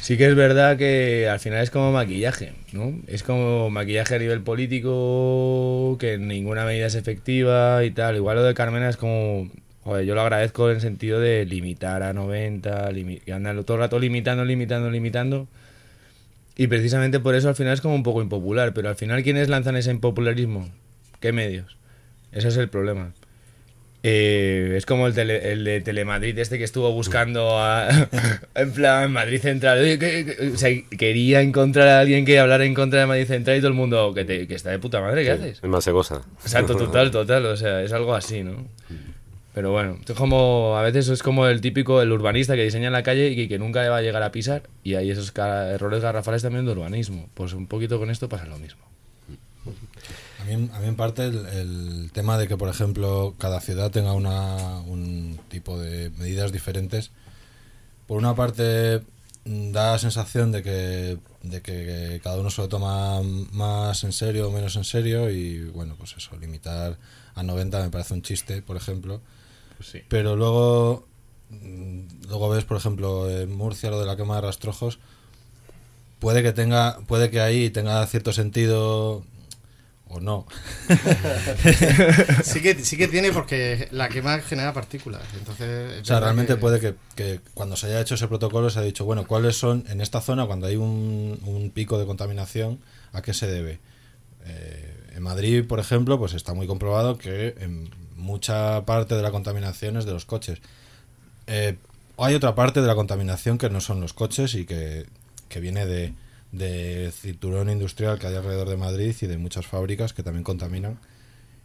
sí que es verdad que al final es como maquillaje, ¿no? Es como maquillaje a nivel político, que ninguna medida es efectiva y tal. Igual lo de Carmena es como... Joder, yo lo agradezco en el sentido de limitar a 90, limi- que andan todo el rato limitando, limitando, limitando. Y precisamente por eso al final es como un poco impopular. Pero al final, ¿quiénes lanzan ese impopularismo? ¿Qué medios? Ese es el problema. Eh, es como el, tele- el de Telemadrid este que estuvo buscando a, en plan Madrid Central. Oye, que- que- o sea, quería encontrar a alguien que hablara en contra de Madrid Central y todo el mundo que, te- que está de puta madre, ¿qué haces? Es más goza. Exacto, total, total. O sea, es algo así, ¿no? Pero bueno, es como, a veces es como el típico, el urbanista que diseña en la calle y que, que nunca va a llegar a pisar. Y hay esos errores garrafales también de urbanismo. Pues un poquito con esto pasa lo mismo. A mí, a mí en parte el, el tema de que, por ejemplo, cada ciudad tenga una, un tipo de medidas diferentes, por una parte mm, da la sensación de que, de que cada uno se lo toma más en serio o menos en serio y bueno, pues eso, limitar a 90 me parece un chiste, por ejemplo. sí. Pero luego, mm, luego ves, por ejemplo, en Murcia lo de la quema de rastrojos, puede que tenga, puede que ahí tenga cierto sentido o no. Sí que, sí que tiene porque la quema genera partículas. Entonces, es O sea, realmente que- puede que, que cuando se haya hecho ese protocolo se ha dicho, bueno, ¿cuáles son en esta zona cuando hay un, un pico de contaminación? ¿A qué se debe? Eh, en Madrid, por ejemplo, pues está muy comprobado que en mucha parte de la contaminación es de los coches. Eh, hay otra parte de la contaminación que no son los coches y que, que viene de, de cinturón industrial que hay alrededor de Madrid y de muchas fábricas que también contaminan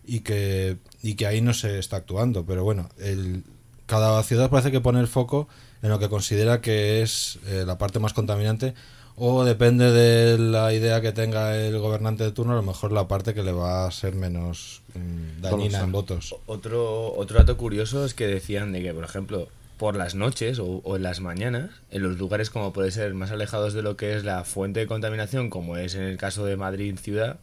y que, y que ahí no se está actuando. Pero bueno, el, cada ciudad parece que pone el foco en lo que considera que es eh, la parte más contaminante o depende de la idea que tenga el gobernante de turno, a lo mejor la parte que le va a ser menos mm, dañina en votos. Otro, otro dato curioso es que decían de que, por ejemplo, por las noches o, o en las mañanas, en los lugares como puede ser más alejados de lo que es la fuente de contaminación, como es en el caso de Madrid ciudad,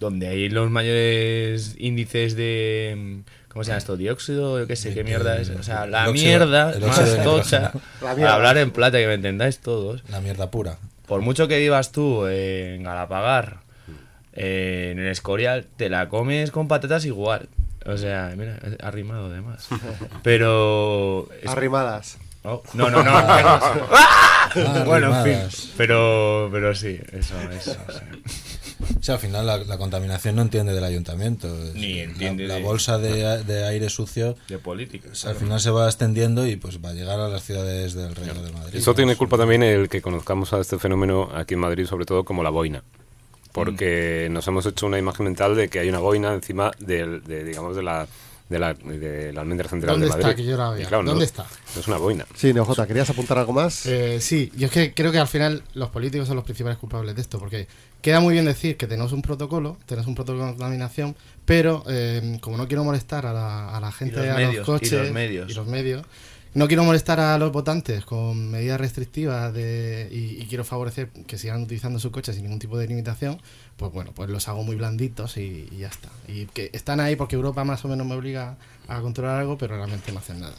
donde hay los mayores índices de... mm, ¿Cómo se llama esto? ¿Dióxido? Yo qué sé, qué mierda es. O sea, la El mierda más tocha. Para hablar en plata, que me entendáis todos. La mierda pura. Por mucho que vivas tú en Galapagar, eh, en el Escorial, te la comes con patatas igual. O sea, mira, ha rimado además. Pero... es- Arrimadas. Oh, no, no, no. ¡Ah! Bueno, en fin. Pero, pero sí, eso, eso. sí. O sea, al final la, la contaminación no entiende del ayuntamiento. Ni la- entiende La, de- bolsa de, de aire sucio De política. al final se va extendiendo y pues va a llegar a las ciudades del Reino de Madrid. Eso tiene culpa también el que conozcamos a este fenómeno aquí en Madrid, sobre todo como la boina. Porque nos hemos hecho una imagen mental de que hay una boina encima del, de, digamos, de la, de la, de la almendra central ¿Dónde de está? Madrid. Que yo la claro, no- ¿Dónde está? No es una boina. Sí, Neojota, ¿querías apuntar algo más? Eh, sí, yo es que creo que al final los políticos son los principales culpables de esto, porque queda muy bien decir que tenemos un protocolo, tenemos un protocolo de contaminación, pero eh, como no quiero molestar a la, a la gente, los a medios, los coches y los medios. y los medios, no quiero molestar a los votantes con medidas restrictivas de, y, y quiero favorecer que sigan utilizando sus coches sin ningún tipo de limitación, pues bueno, pues los hago muy blanditos y, y ya está. Y que están ahí porque Europa más o menos me obliga a controlar algo, pero realmente no hacen nada.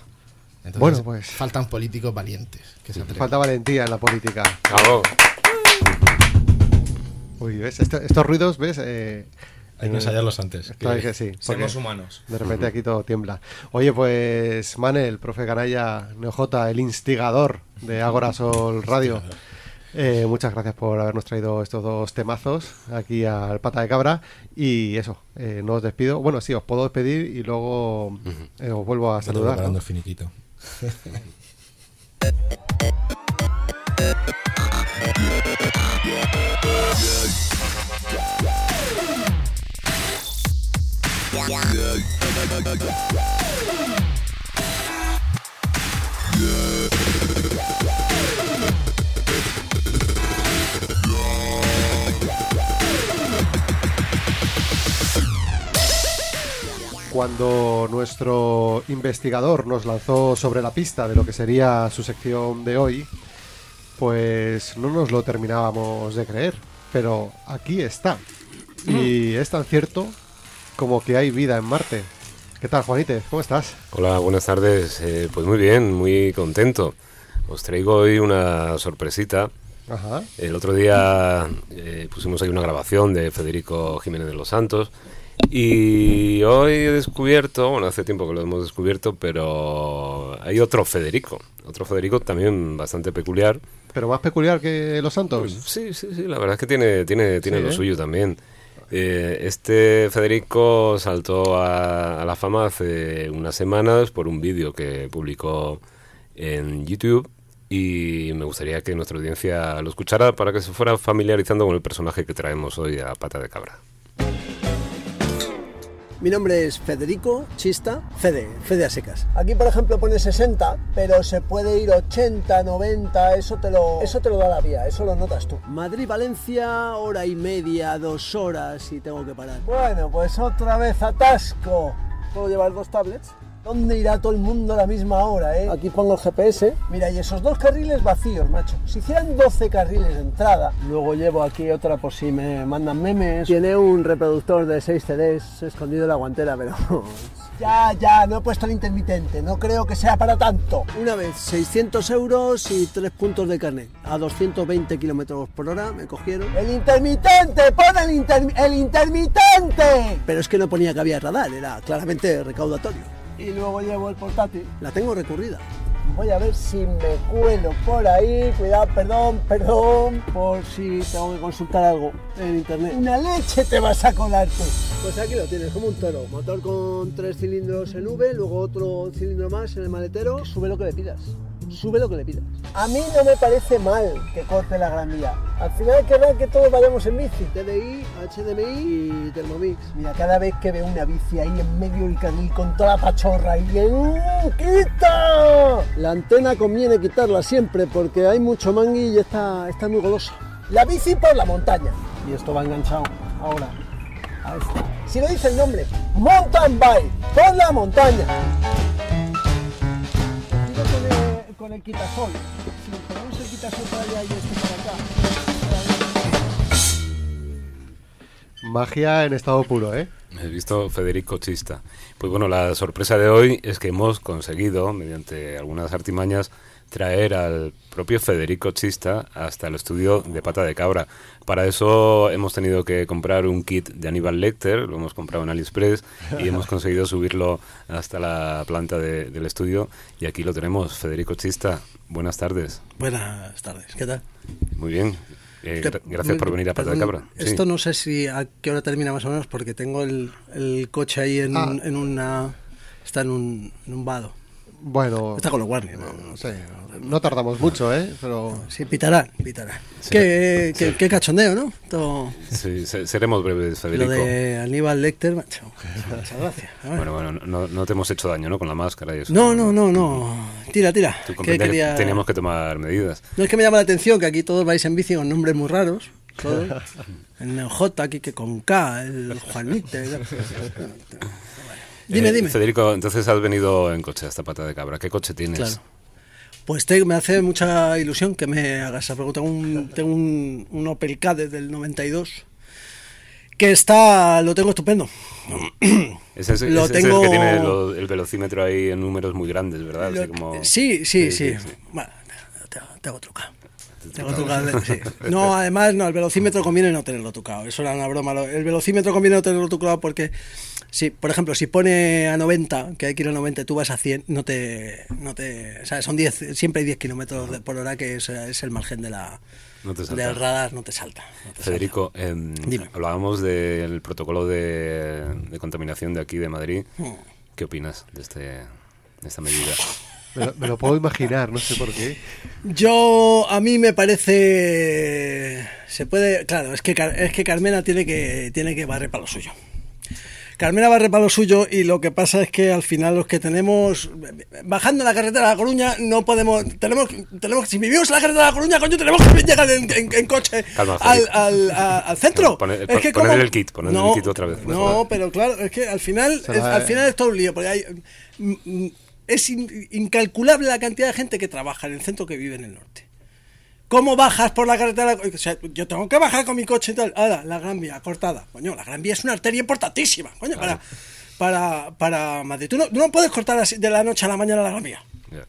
Entonces, Bueno, pues- faltan políticos valientes que se. Falta valentía en la política. Bravo. Uy, ¿ves? Esto- estos ruidos, ¿ves? Eh, Hay que eh, ensayarlos antes. que sí. Somos humanos. de repente aquí todo tiembla. Oye, pues Manel, profe Canalla, Neojota, el instigador de Agora Sol Radio. eh, muchas gracias por habernos traído estos dos temazos aquí al Pata de Cabra. Y eso, eh, no os despido. Bueno, sí, os puedo despedir y luego eh, os vuelvo a saludar. preparando ¿no? el finiquito. Cuando nuestro investigador nos lanzó sobre la pista de lo que sería su sección de hoy, pues no nos lo terminábamos de creer, pero aquí está. Y es tan cierto como que hay vida en Marte. ¿Qué tal, Juanite? ¿Cómo estás? Hola, buenas tardes. Eh, pues muy bien, muy contento. Os traigo hoy una sorpresita. Ajá. El otro día eh, pusimos ahí una grabación de Federico Jiménez de los Santos y hoy he descubierto, bueno, hace tiempo que lo hemos descubierto, pero hay otro Federico, otro Federico también bastante peculiar. ¿Pero más peculiar que los santos? Sí, sí, sí, la verdad es que tiene, tiene, tiene Sí, lo ¿eh? suyo también. Eh, este Federico saltó a, a la fama hace unas semanas por un vídeo que publicó en YouTube y me gustaría que nuestra audiencia lo escuchara para que se fuera familiarizando con el personaje que traemos hoy a pata de cabra. Mi nombre es Federico Chista, Fede, Fede a secas. Aquí, por ejemplo, pone 60, pero se puede ir 80, 90, eso te lo, eso te lo da la vía, eso lo notas tú. Madrid-Valencia, hora y media, dos horas y tengo que parar. Bueno, pues otra vez atasco. ¿Puedo llevar dos tablets? ¿Dónde irá todo el mundo a la misma hora, eh? Aquí pongo el GPS. Mira, y esos dos carriles vacíos, macho. Si hicieran 12 carriles de entrada, luego llevo aquí otra por si me mandan memes. Tiene un reproductor de 6 CDs escondido en la guantera, pero... Ya, ya, no he puesto el intermitente, no creo que sea para tanto. Una vez 600 euros y 3 puntos de carnet. A 220 kilómetros por hora me cogieron. ¡El intermitente! ¡Pon el, intermi- el intermitente! Pero es que no ponía que había radar, era claramente recaudatorio. Y luego llevo el portátil. La tengo recurrida. Voy a ver si me cuelo por ahí. Cuidado, perdón, perdón. Por si tengo que consultar algo en internet. Una leche te vas a colar tú. Pues aquí lo tienes, como un toro. Motor con tres cilindros en V, luego otro cilindro más en el maletero. Sube lo que le pidas. Sube lo que le pidas. A mí no me parece mal que corte la gran vía. Al final querrá que todos vayamos en bici. TDI, HDMI y Thermomix. Mira, cada vez que veo una bici ahí en medio del carril con toda la pachorra y ¡uh, ¡quita! La antena conviene quitarla siempre porque hay mucho mangui y está, está muy golosa. La bici por la montaña. Y esto va enganchado ahora. a esto. Si lo dice el nombre, mountain bike, por la montaña. Con el, con el quitasol. Si ponemos el quitasol para allá y este para acá. Magia en estado puro, ¿eh? He visto Federico Chista. Pues bueno, la sorpresa de hoy es que hemos conseguido, mediante algunas artimañas, traer al propio Federico Chista hasta el estudio de Pata de Cabra. Para eso hemos tenido que comprar un kit de Aníbal Lecter, lo hemos comprado en AliExpress y hemos conseguido subirlo hasta la planta de- del estudio y aquí lo tenemos. Federico Chista, buenas tardes. Buenas tardes, ¿qué tal? Muy bien. Eh, gra- gracias por venir a Pata de Cabra. Sí. Esto no sé si a qué hora termina más o menos porque tengo el, el coche ahí en, Ah. en una... Está en un, en un vado. Bueno, Está con los Warner. No, no sí, sé. no tardamos mucho, ¿eh? Pero Sí, pitarán, pitarán. Qué, qué- qué cachondeo, ¿no? Todo- Sí, se- seremos breves, lo Federico. de Aníbal Lecter, macho. Muchas gracias. Bueno, bueno, no, no te hemos hecho daño, ¿no? Con la máscara y eso. No, no, no, no. Tira, tira. Tú ¿Qué comprendes que quería- teníamos que tomar medidas. No es que me llama la atención que aquí todos vais en bici con nombres muy raros. Todos. El J aquí que con K, el Juanite. Dime, Eh, dime. Federico, entonces has venido en coche a esta pata de cabra. ¿Qué coche tienes? Claro. Pues te- me hace mucha ilusión que me hagas esa pregunta. Tengo un, tengo un, un Opel Kadett del 92 que está, lo tengo estupendo. Ese es, Lo ese es tengo- el que tiene lo- el velocímetro ahí en números muy grandes, ¿verdad? Lo- Así como- sí, sí, sí, sí, sí. Bueno, te, te hago trucado. Te hago trucado, sí. No, además, no, el velocímetro conviene no tenerlo tocado. Eso era una broma. El velocímetro conviene no tenerlo tocado porque, si, por ejemplo, si pone a 90, que hay que ir a 90 y tú vas a 100, no te. No te o sea, son 10, siempre hay 10 kilómetros por hora, que es, es el margen de la, No te salta. del radar, no te salta. no te Federico, em, Dime. hablábamos del protocolo de, de contaminación de aquí de Madrid. Mm. ¿Qué opinas de, este, de esta medida? me lo, me lo puedo imaginar, no sé por qué. Yo, a mí me parece. Se puede. Claro, es que, Car- es que Carmena tiene que, tiene que barrer para lo suyo. Carmena barre para lo suyo y lo que pasa es que al final los que tenemos bajando la carretera de La Coruña no podemos tenemos tenemos si vivimos en la carretera de La Coruña coño tenemos que llegar en, en- en coche Calma, al, al, al centro. Pone- es que poner como- el kit, poner el no, kit otra vez. No, pero claro, es que al final es, al final es todo un lío porque hay mm, mm, es in- incalculable la cantidad de gente que trabaja en el centro que vive en el norte. ¿Cómo bajas por la carretera? O sea, yo tengo que bajar con mi coche y tal. Ahora, la Gran Vía cortada. Coño, la Gran Vía es una arteria importantísima. Coño, para, para, para Madrid. Tú no, tú no puedes cortar así de la noche a la mañana la Gran Vía.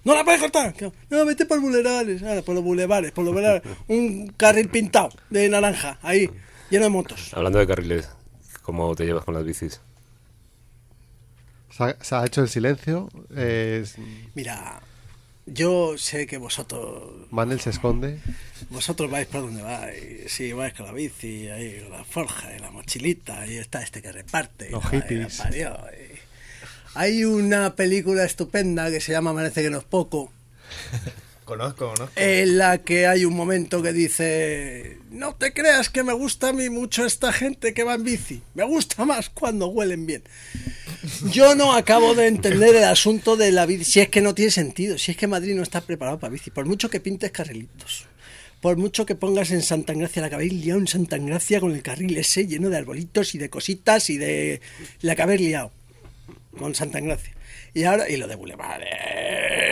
No la puedes cortar. No, vete por bulevares. Ahora, por los bulevares, por los bulevares. Un carril pintado de naranja, ahí, lleno de motos. Hablando de carriles, ¿cómo te llevas con las bicis? Se ha, se ha hecho el silencio. eh, Mira, yo sé que vosotros Manel se esconde. Vosotros vais por donde vais, sí, vais con la bici, ahí con la forja y la mochilita, y está este que reparte. y Los la- y la hippies. parió, y- Hay una película estupenda que se llama Parece que no es poco, Conozco, en la que hay un momento que dice, no te creas que me gusta a mí mucho esta gente que va en bici, me gusta más cuando huelen bien. Yo no acabo de entender el asunto de la bici, si es que no tiene sentido, si es que Madrid no está preparado para bici, por mucho que pintes carrilitos. Por mucho que pongas en Santa Gracia, la que habéis liado en Santa Gracia con el carril ese lleno de arbolitos y de cositas y de la que liado con Santa Gracia. Y ahora, y lo de Boulevard. eh.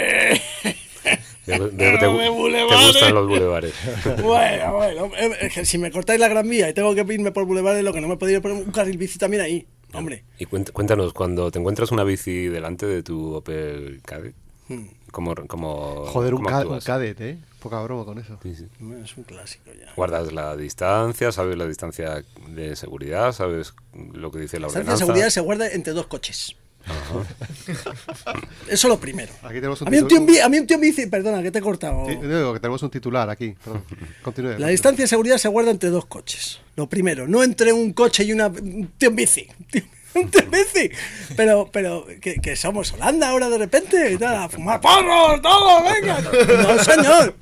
Veo- veo que te, bulevares. gustan los bulevares. Bueno, bueno, eh, es que si me cortáis la gran vía y tengo que irme por Boulevard, lo que no me podría poner un carril bici también ahí. Hombre, Y cuént- cuéntanos, cuando te encuentras una bici delante de tu Opel Kadett, Hmm. ¿cómo, cómo, Joder, un, cómo ca- un actúas? cadet, ¿eh? Poca broma con eso. Sí, sí. es un clásico ya. Guardas la distancia, sabes la distancia de seguridad, sabes lo que dice la La distancia de ordenanza. seguridad se guarda entre dos coches. Eso es lo primero. Aquí tenemos un A mí un tío a mí un tío bici, perdona, que te he cortado. Que tenemos un titular aquí. Continúe. La distancia de seguridad se guarda entre dos coches. Lo primero, no entre un coche y una un tío en bici. Un tío en bici. Pero, pero, que, que somos Holanda ahora de repente. y tal, a fumar porros, todo, venga. No, señor.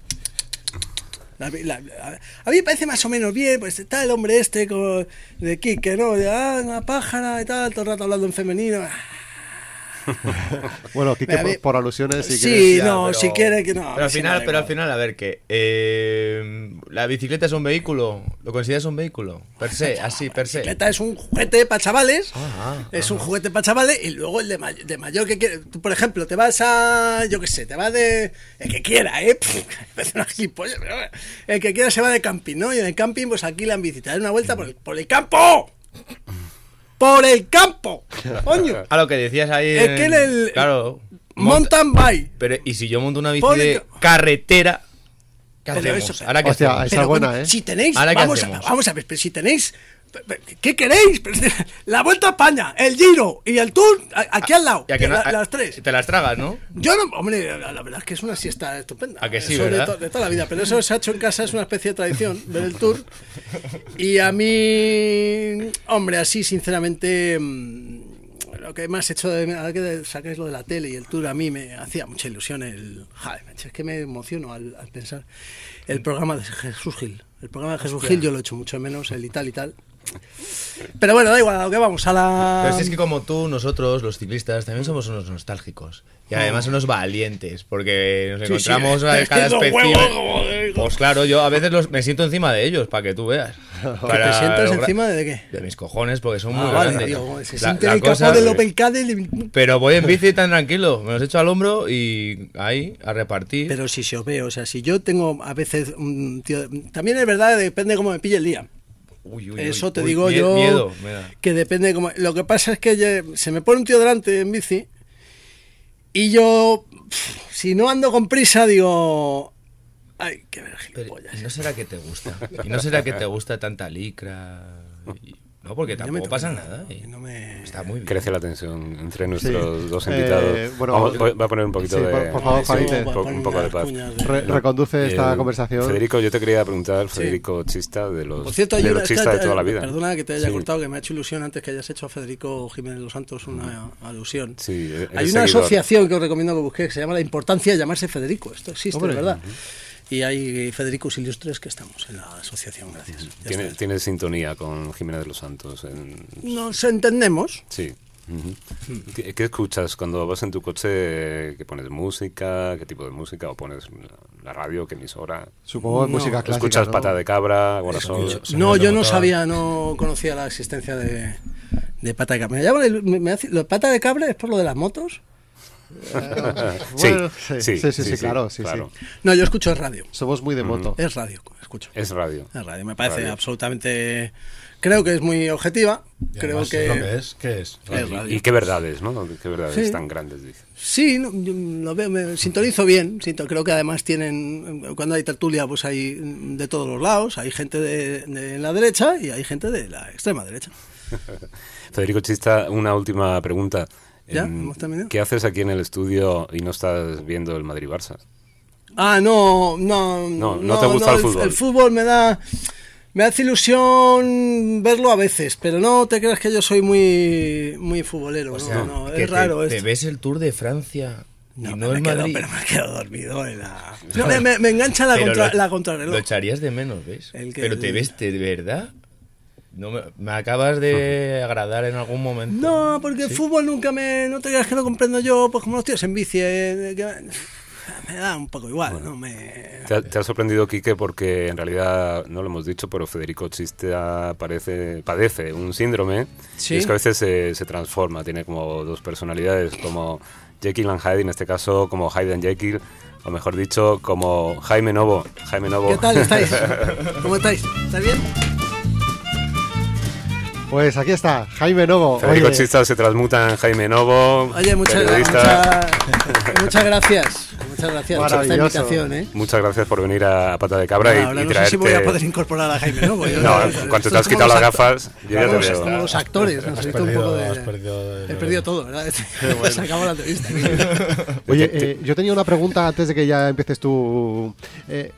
La- la- la- a mí me parece más o menos bien, pues está el hombre este con- de Quique, ¿no? De, ah, una pájara y tal, todo el rato hablando en femenino. Bueno, Quique, por, por alusiones, si sí, quieres- Ya, no, pero- si quiere que no. Pero al final, pero al final, a ver, que eh, la bicicleta es un vehículo, ¿lo consideras un vehículo? Per se, así, per se. bicicleta es un juguete para chavales. Ah, es un juguete para chavales. Y luego el de, may- de mayor que quiere. Tú, por ejemplo, te vas a. Yo qué sé, te vas de. El que quiera, ¿eh? El que quiera se va de camping, ¿no? Y en el camping, pues aquí la bici. Te das una vuelta por el, por el campo. ¡Por el campo! ¡Coño! A lo que decías ahí. Es que en el- Claro. Mountain bike. Pero, ¿y si yo monto una bici de ca- carretera? ¿Qué Pero hacemos? eso- ¿Ahora qué Hostia, esa Pero, buena, ¿eh? Si tenéis, Ahora, ¿qué vamos a, vamos a ver, pero si tenéis, ¿qué queréis? La Vuelta a España, el Giro y el Tour, a- aquí al lado, que no- la- las tres. Te las tragas, ¿no? Yo no, hombre, la, la verdad es que es una siesta estupenda. ¿A que sí, de, verdad? to- de toda la vida, pero eso se ha hecho en casa, es una especie de tradición, ver el tour. Y a mí, hombre, así, sinceramente, mm, lo que más he hecho, de, ahora que sacáis lo de la tele y el tour, a mí me hacía mucha ilusión el... Joder, es que me emociono al, al pensar el programa de Jesús Gil. El programa de Jesús Gil yo lo he hecho mucho menos, el y tal y tal. Pero bueno, da igual, a lo que vamos, a la... Pero si es que como tú, nosotros, los ciclistas, también somos unos nostálgicos. Y además unos valientes, porque nos Sí, sí, encontramos a es que cada de- Pues claro, yo a veces los- me siento encima de ellos, para que tú veas. ¿Que Para te sientas logra- encima de qué? De mis cojones, porque son muy Ah, vale, grandes. tío, se La- la el cosa- del. Pero voy en bici tan tranquilo, me los echo al hombro y ahí, a repartir. Pero si se os ve, o sea, si yo tengo a veces tío. También es verdad, depende cómo me pille el día. Uy, uy, Eso uy, te digo yo. Miedo. Que depende cómo. Lo que pasa es que se me pone un tío delante en bici y yo, si no ando con prisa, digo. Ay, qué ver Pero, gilipollas. ¿y no será que te gusta? ¿Y no será que te gusta tanta licra? Y- no, porque tampoco pasa nada, y no me- Está muy bien. Crece la tensión entre nuestros Sí. dos Eh, invitados. bueno, Vamos, voy- va a poner un poquito sí, de... por- por favor, sí, po- un poco de paz. Re- reconduce esta Eh, conversación. Federico, yo te quería preguntar, Federico Chista, de los, Por cierto, de los chistas de toda la vida. Perdona que te haya Sí. cortado, que me ha hecho ilusión antes que hayas hecho a Federico Jiménez Los Santos una alusión. Sí, eres Hay una seguidor. asociación que os recomiendo que busquéis que se llama La Importancia de llamarse Federico. Esto existe, Hombre. de verdad. Y hay Federicus Ilustres que estamos en la asociación, gracias. Ya Tiene, está. tiene sintonía con Jimena de los Santos. en- Nos entendemos. Sí. Ujú. ¿Qué, qué escuchas cuando vas en tu coche? ¿Qué pones música? ¿Qué tipo de música? ¿O pones la radio? ¿Qué emisora? Supongo que No. música clásica. ¿Escuchas ¿no? pata de cabra? Escucho. No, yo no sabía, no conocía la existencia de, de pata de cabra. Me llaman el- me- me hace- ¿Lo de pata de cabra es por lo de las motos? Sí, Bueno, sí, sí, sí, sí, claro, sí, claro. No, yo escucho es radio. Somos muy de moto. Es radio, escucho. Es radio. Es radio, me parece Radio. absolutamente... Creo que es muy objetiva. Y Creo que... ¿Lo que es? ¿Qué es? Es radio. ¿Y qué verdades, no? ¿Qué verdades Sí. tan grandes, dice? Sí, no, yo lo veo, me sintonizo bien. Siento, creo que además tienen, cuando hay tertulia, pues hay de todos los lados. Hay gente de, de la derecha y hay gente de la extrema derecha. Federico Chista, una última pregunta. ¿Ya? ¿Hemos terminado? ¿Qué haces aquí en el estudio y no estás viendo el Madrid-Barça? Ah, no, no. No, no te gusta el fútbol. El fútbol me da. Me hace ilusión verlo a veces, pero no te creas que yo soy muy, muy futbolero. O no, sea, no, que es raro te, te ves el Tour de Francia y No, no, me quedo- pero me quedo dormido en la. No, me, me- me engancha la, Pero contra, lo- la contrarreloj. Lo echarías de menos, ¿ves? El que- Pero te ves de verdad. No me, me acabas de agradar en algún momento. No, porque el fútbol nunca me. No te creas que lo comprendo yo, pues como los tíos en bici. eh, que- me da un poco igual, ¿no? Me. Te ha, te ha sorprendido, Quique, porque en realidad, no lo hemos dicho, pero Federico Chista parece, padece un síndrome. Sí. Y es que a veces se, se transforma, tiene como dos personalidades, como Jekyll and Hyde, en este caso como Hyde and Jekyll, o mejor dicho, como Jaime Novo. Jaime Novo. ¿Qué tal estáis? ¿Cómo estáis? ¿Estáis bien? Pues aquí está, Jaime Novo. Federico Chista se transmuta en Jaime Novo. Oye, muchas, muchas, muchas gracias. Muchas gracias por esta invitación, ¿eh? Muchas gracias por venir a, Pata de Cabra y- ahora y, no sé traerte... si voy a poder incorporar a Jaime Novo. yo- No, cuanto es te has quitado las gafas, yo ya te veo. Como los actores, un perdido- poco de... has perdido el- He perdido todo, ¿verdad? Se acabó la entrevista. Oye, eh, yo tenía una pregunta antes de que ya empieces tú. Eh,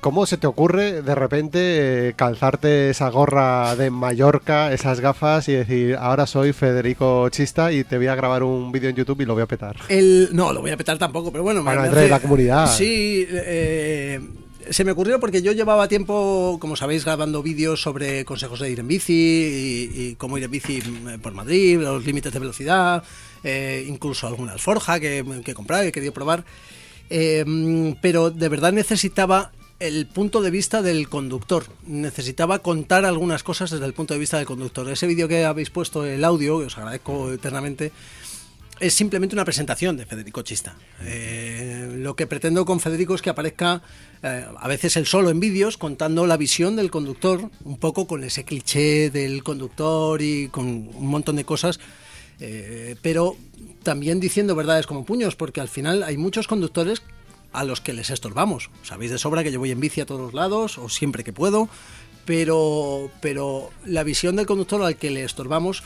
¿Cómo se te ocurre de repente eh, calzarte esa gorra de Mallorca, esas gafas y decir, ahora soy Federico Chista y te voy a grabar un vídeo en YouTube y lo voy a petar? El, no, lo voy a petar tampoco, pero bueno. Bueno, me entre la comunidad. Sí, eh, se me ocurrió porque yo llevaba tiempo, como sabéis, grabando vídeos sobre consejos de ir en bici y, y cómo ir en bici mm, por Madrid, los límites de velocidad, eh, incluso alguna alforja que, que he comprado y he querido probar. Eh, mm, pero de verdad necesitaba el punto de vista del conductor. Necesitaba contar algunas cosas desde el punto de vista del conductor. Ese vídeo que habéis puesto, el audio, que os agradezco eternamente, es simplemente una presentación de Federico Chista. Eh, lo que pretendo con Federico es que aparezca eh, a veces él solo en vídeos contando la visión del conductor, un poco con ese cliché del conductor y con un montón de cosas, eh, pero también diciendo verdades como puños, porque al final hay muchos conductores a los que les estorbamos. Sabéis de sobra que yo voy en bici a todos lados o siempre que puedo, pero, pero la visión del conductor al que le estorbamos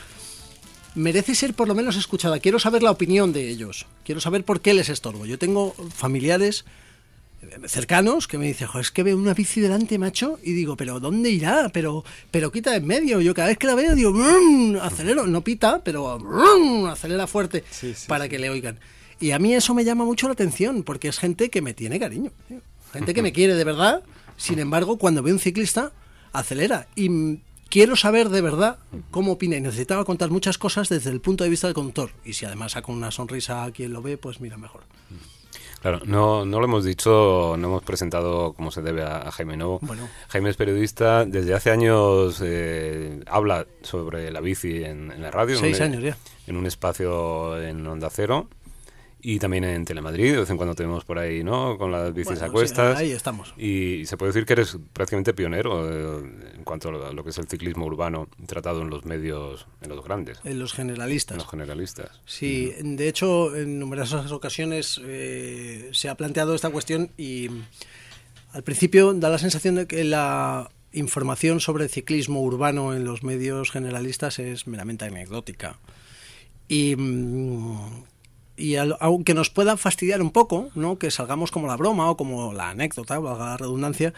merece ser por lo menos escuchada. Quiero saber la opinión de ellos. Quiero saber por qué les estorbo. Yo tengo familiares cercanos que me dicen, "Jo, es que veo una bici delante, macho, y digo, pero ¿dónde irá? Pero, pero quita en medio. Yo cada vez que la veo digo, "Brum", acelero, no pita, pero "Brum", acelera fuerte Sí, sí, para que le oigan. Y a mí eso me llama mucho la atención, porque es gente que me tiene cariño. tío. Gente que me quiere de verdad. Sin embargo, cuando veo un ciclista, acelera. Y quiero saber de verdad cómo opina. Y necesitaba contar muchas cosas desde el punto de vista del conductor. Y si además saco una sonrisa a quien lo ve, pues mira mejor. Claro, no, no lo hemos dicho, no hemos presentado como se debe a, a Jaime Novo. Bueno. Jaime es periodista, desde hace años eh, habla sobre la bici en, en la radio. en Seis un- años ya. En un espacio en Onda Cero y también en Telemadrid, de vez en cuando tenemos por ahí, ¿no? Con las bicis Bueno, a sí, cuestas. ahí estamos. Y se puede decir que eres prácticamente pionero eh, en cuanto a lo, que es el ciclismo urbano tratado en los medios, en los grandes, En los en generalistas. los generalistas. Sí, de hecho, en numerosas ocasiones eh, se ha planteado esta cuestión y al principio da la sensación de que la información sobre ciclismo urbano en los medios generalistas es meramente anecdótica. Y, mm, y aunque nos pueda fastidiar un poco, ¿no? que salgamos como la broma o como la anécdota, valga la redundancia,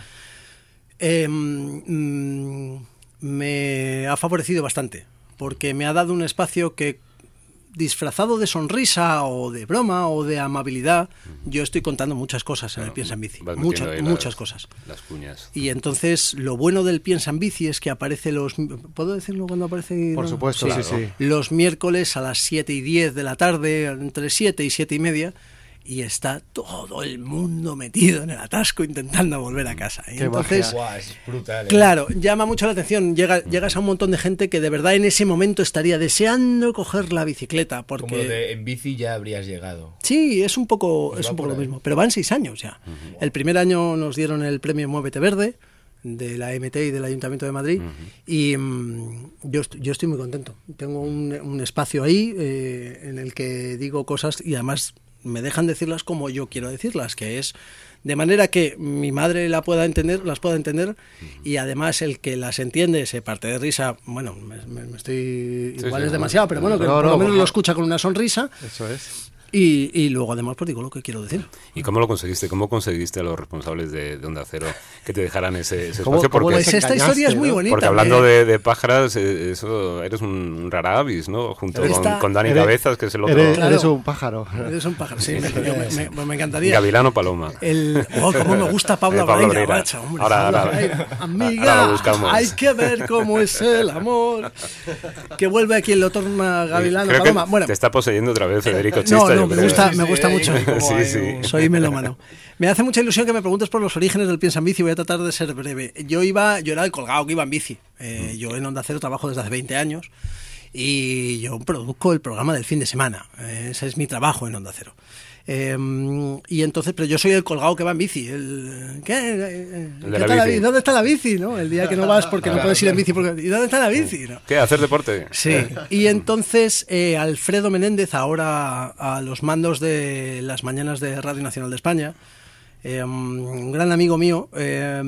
eh, mm, me ha favorecido bastante, porque me ha dado un espacio que disfrazado de sonrisa o de broma o de amabilidad, yo estoy contando muchas cosas en el Piensa en Bici. Muchas, las- muchas cosas. Las cuñas. Y entonces lo bueno del Piensa en Bici es que aparece los... ¿Puedo decirlo cuando aparece? Por no? supuesto, sí, sí. Los miércoles a las 7 y 10 de la tarde, entre 7 y 7 y media, y está todo el mundo metido en el atasco intentando volver a casa. Y Qué entonces... es brutal. ¿eh? Claro, llama mucho la atención. Llega, llegas a un montón de gente que de verdad en ese momento estaría deseando coger la bicicleta. Porque Como lo de en bici ya habrías llegado. Sí, es un poco, Pues es un poco lo mismo. Pero van seis años ya. El primer año nos dieron el premio Muévete Verde de la MT y del Ayuntamiento de Madrid y mm, yo, est- yo estoy muy contento. Tengo un, un espacio ahí eh, en el que digo cosas y además me dejan decirlas como yo quiero decirlas, que es de manera que mi madre la pueda entender, las pueda entender y además el que las entiende se parte de risa, bueno, me, me- estoy igual sí, es demasiado, pero bueno, que no, por no, lo menos lo escucha con una sonrisa. Eso es. Y, y luego además pues digo lo que quiero decir. ¿Y cómo lo conseguiste? ¿Cómo conseguiste a los responsables de, de Onda Cero que te dejaran ese, ese ¿Cómo- espacio? cómo Porque, les Pues esta historia es muy bonita. porque hablando de, de pájaras, eh, eso eres un rara avis, ¿no? Junto con, Está- con Dani Eres- Cabezas, que es el otro. Eres, Claro. eres un pájaro. Eres un pájaro, sí, me, me- me- me encantaría. Gavilano Paloma. El, oh, cómo me gusta Pablo Eh, Pablo macho, hombre, Ahora- ahora- ahora Amiga, lo buscamos. hay que ver cómo es el amor. Que vuelve aquí el doctor Gavilano Creo Paloma. que Bueno, te está poseyendo otra vez Federico Chista. no, no, me gusta, Sí, me gusta mucho. como Sí, hay sí. un- Soy melómano. Me hace mucha ilusión que me preguntes por los orígenes del Piensa en Bici. Voy a tratar de ser breve. Yo iba, yo era el colgado que iba en bici. Eh, yo en Onda Cero trabajo desde hace 20 años y yo produzco el programa del fin de semana. Eh, ese es mi trabajo en Onda Cero. Eh, y entonces, pero yo soy el colgado que va en bici. El, ¿qué? Eh, eh, El de ¿qué la tal bici. ¿Dónde está la bici? ¿no? El día que no vas porque no puedes ir en bici. Porque, ¿Y dónde está la bici? ¿no? ¿Qué? ¿Hacer deporte? Sí, y entonces eh, Alfredo Menéndez, ahora a los mandos de las mañanas de Radio Nacional de España, eh, un gran amigo mío, eh,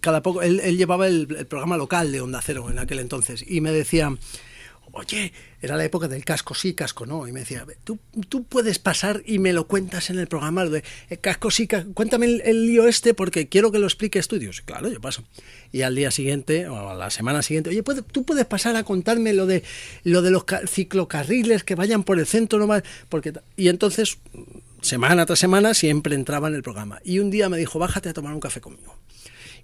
cada poco, él, él llevaba el, el programa local de Onda Cero en aquel entonces y me decía, oye, era la época del casco sí, casco no, y me decía, tú, tú puedes pasar y me lo cuentas en el programa, lo de eh, casco sí, ca- cuéntame el, el lío este porque quiero que lo expliques tú. Y digo, "Sí, claro, yo paso. Y al día siguiente, o a la semana siguiente, oye, ¿puede- tú puedes pasar a contarme lo de, lo de los ca- ciclocarriles que vayan por el centro, no va- porque ta-". Y entonces, semana tras semana, siempre entraba en el programa. Y un día me dijo, bájate a tomar un café conmigo.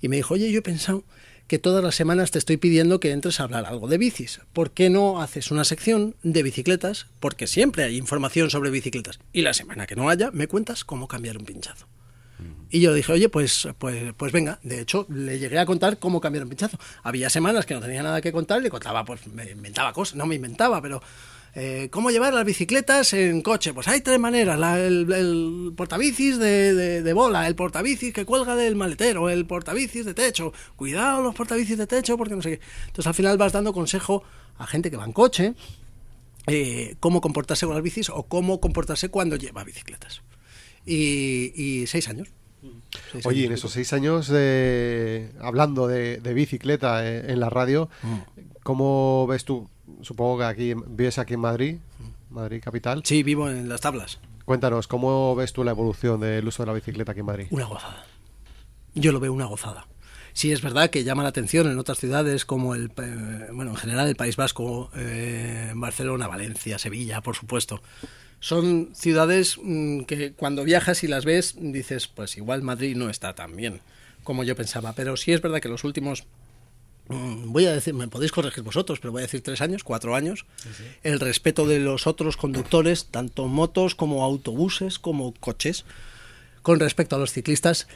Y me dijo, oye, yo he pensado que todas las semanas te estoy pidiendo que entres a hablar algo de bicis. ¿Por qué no haces una sección de bicicletas? Porque siempre hay información sobre bicicletas. Y la semana que no haya, me cuentas cómo cambiar un pinchazo. Y yo dije, oye, pues, pues, pues venga. De hecho, le llegué a contar cómo cambiar un pinchazo. Había semanas que no tenía nada que contar, le contaba, pues me inventaba cosas, no me inventaba, pero eh, ¿cómo llevar las bicicletas en coche? Pues hay tres maneras. La- el, el portabicis de, de- de bola, el portabicis que cuelga del maletero, el portabicis de techo. Cuidado los portabicis de techo porque no sé qué. Entonces al final vas dando consejo a gente que va en coche, eh, cómo comportarse con las bicis o cómo comportarse cuando lleva bicicletas. Y, y seis años. Seis Oye, en esos seis años de, hablando de, de bicicleta en, en la radio, ¿cómo ves tú? Supongo que aquí vives aquí en Madrid, Madrid capital. Sí, vivo en las tablas. Cuéntanos, ¿cómo ves tú la evolución del uso de la bicicleta aquí en Madrid? Una gozada. Yo lo veo una gozada. Sí, es verdad que llama la atención en otras ciudades como el, eh, bueno, en general el País Vasco, eh, Barcelona, Valencia, Sevilla, por supuesto. Son ciudades mm, que cuando viajas y las ves dices, pues igual Madrid no está tan bien como yo pensaba. Pero sí es verdad que los últimos voy a decir, me podéis corregir vosotros, pero voy a decir tres años, cuatro años, el respeto de los otros conductores, tanto motos como autobuses, como coches, con respecto a los ciclistas,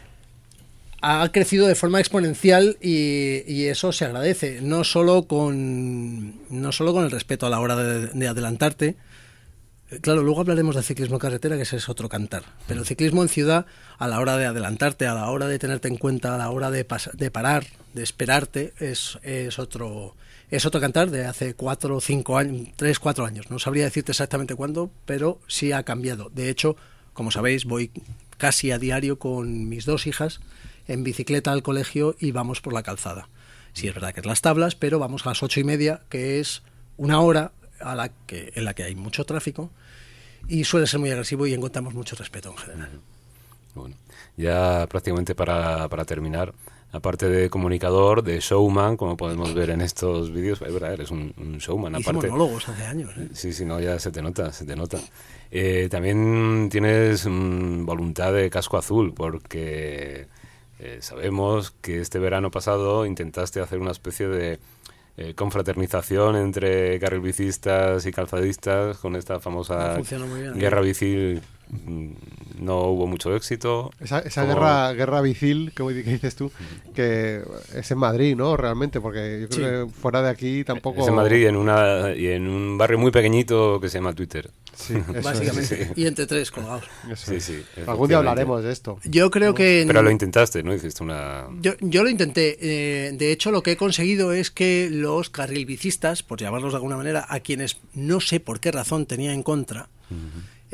ha crecido de forma exponencial y, y eso se agradece, no solo con, no solo con el respeto a la hora de, de adelantarte, Claro, luego hablaremos de ciclismo en carretera, que ese es otro cantar. Pero el ciclismo en ciudad, a la hora de adelantarte, a la hora de tenerte en cuenta, a la hora de, de parar, de esperarte, es, es otro es otro cantar de hace cuatro, cinco años, tres, cuatro años. No sabría decirte exactamente cuándo, pero sí ha cambiado. De hecho, como sabéis, voy casi a diario con mis dos hijas en bicicleta al colegio y vamos por la calzada. Sí, es verdad que es las tablas, pero vamos a las ocho y media, que es una hora a la que, en la que hay mucho tráfico y suele ser muy agresivo y encontramos mucho respeto en general. Bueno, ya prácticamente para, para terminar, aparte de comunicador, de showman, como podemos ver en estos vídeos, es verdad, eres un, un showman. Hice aparte, monólogos hace años. ¿eh? Sí, sí, no, ya se te nota, se te nota. Eh, también tienes mm, voluntad de casco azul, porque eh, sabemos que este verano pasado intentaste hacer una especie de eh, confraternización entre carrilbicistas y calzadistas con esta famosa No bien, ¿eh? guerra bici. No hubo mucho éxito. Esa, esa Como- guerra, guerra bicil, como que dices tú, que es en Madrid, ¿no? Realmente, porque yo creo que fuera de aquí tampoco... Es en Madrid y en, una, y en un barrio muy pequeñito que se llama Twitter. Sí, Básicamente. sí. Y entre tres colgados. Sí, sí. Algún día hablaremos de esto. Yo creo que... Pero lo intentaste, ¿no? Hiciste una... Yo, yo lo intenté. eh, de hecho, lo que he conseguido es que los carrilbicistas, por llamarlos de alguna manera, a quienes no sé por qué razón tenía en contra,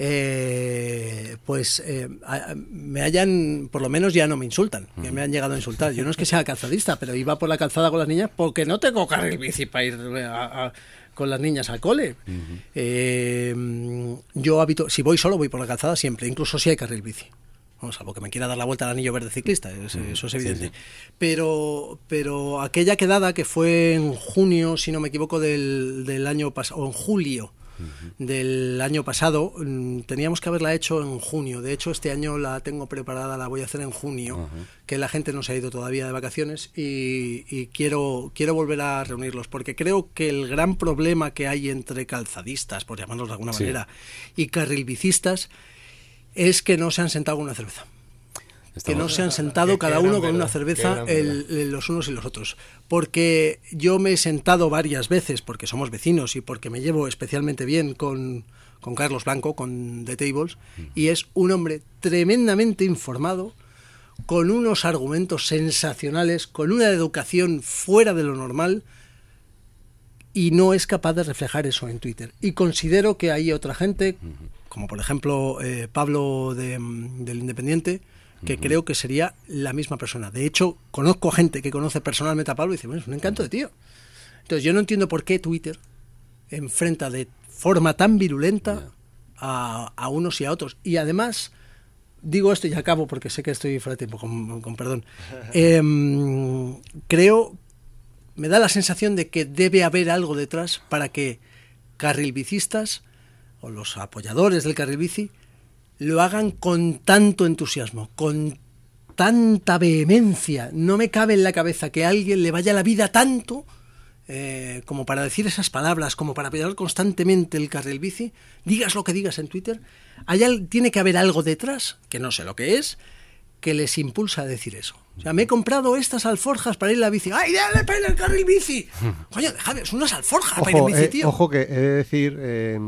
eh, pues eh, a- me hayan, por lo menos ya no me insultan, que me han llegado a insultar. Yo no es que sea calzadista, pero iba por la calzada con las niñas porque no tengo carril bici para ir a- a- con las niñas al cole. Eh, yo habito, si voy solo voy por la calzada siempre, incluso si hay carril bici. Vamos, salvo que me quiera dar la vuelta al anillo verde ciclista, es- eso es evidente. Pero, pero aquella quedada que fue en junio, si no me equivoco, del, del año pasado, o en julio del año pasado, mm, teníamos que haberla hecho en junio. De hecho, este año la tengo preparada, la voy a hacer en junio, que la gente no se ha ido todavía de vacaciones y, y quiero, quiero volver a reunirlos, porque creo que el gran problema que hay entre calzadistas, por llamarlos de alguna Sí. manera, y carrilbicistas, es que no se han sentado con una cerveza. Que no se han sentado Qué- cada uno con una cerveza el- los unos y los otros. Porque yo me he sentado varias veces, porque somos vecinos y porque me llevo especialmente bien con, con Carlos Blanco, con The Tables, y es un hombre tremendamente informado, con unos argumentos sensacionales, con una educación fuera de lo normal, y no es capaz de reflejar eso en Twitter. Y considero que hay otra gente, como por ejemplo eh, Pablo de, mm, del Independiente, que creo que sería la misma persona. De hecho, conozco a gente que conoce personalmente a Pablo y dice, bueno, es un encanto de tío. Entonces yo no entiendo por qué Twitter enfrenta de forma tan virulenta a, a unos y a otros. Y además, digo esto y acabo porque sé que estoy fuera de tiempo, con, con perdón. Em, creo, me da la sensación de que debe haber algo detrás para que carrilbicistas o los apoyadores del carril bici lo hagan con tanto entusiasmo, con tanta vehemencia. No me cabe en la cabeza que a alguien le vaya la vida tanto eh, como para decir esas palabras, como para apoyar constantemente el carril bici, digas lo que digas en Twitter, hay al- tiene que haber algo detrás, que no sé lo que es, que les impulsa a decir eso. O sea, me he comprado estas alforjas para ir a la bici. ¡Ay, dale para ir al carril bici! Coño, dejadme, son unas alforjas para ir en bici, eh, tío. ojo que he de decir eh,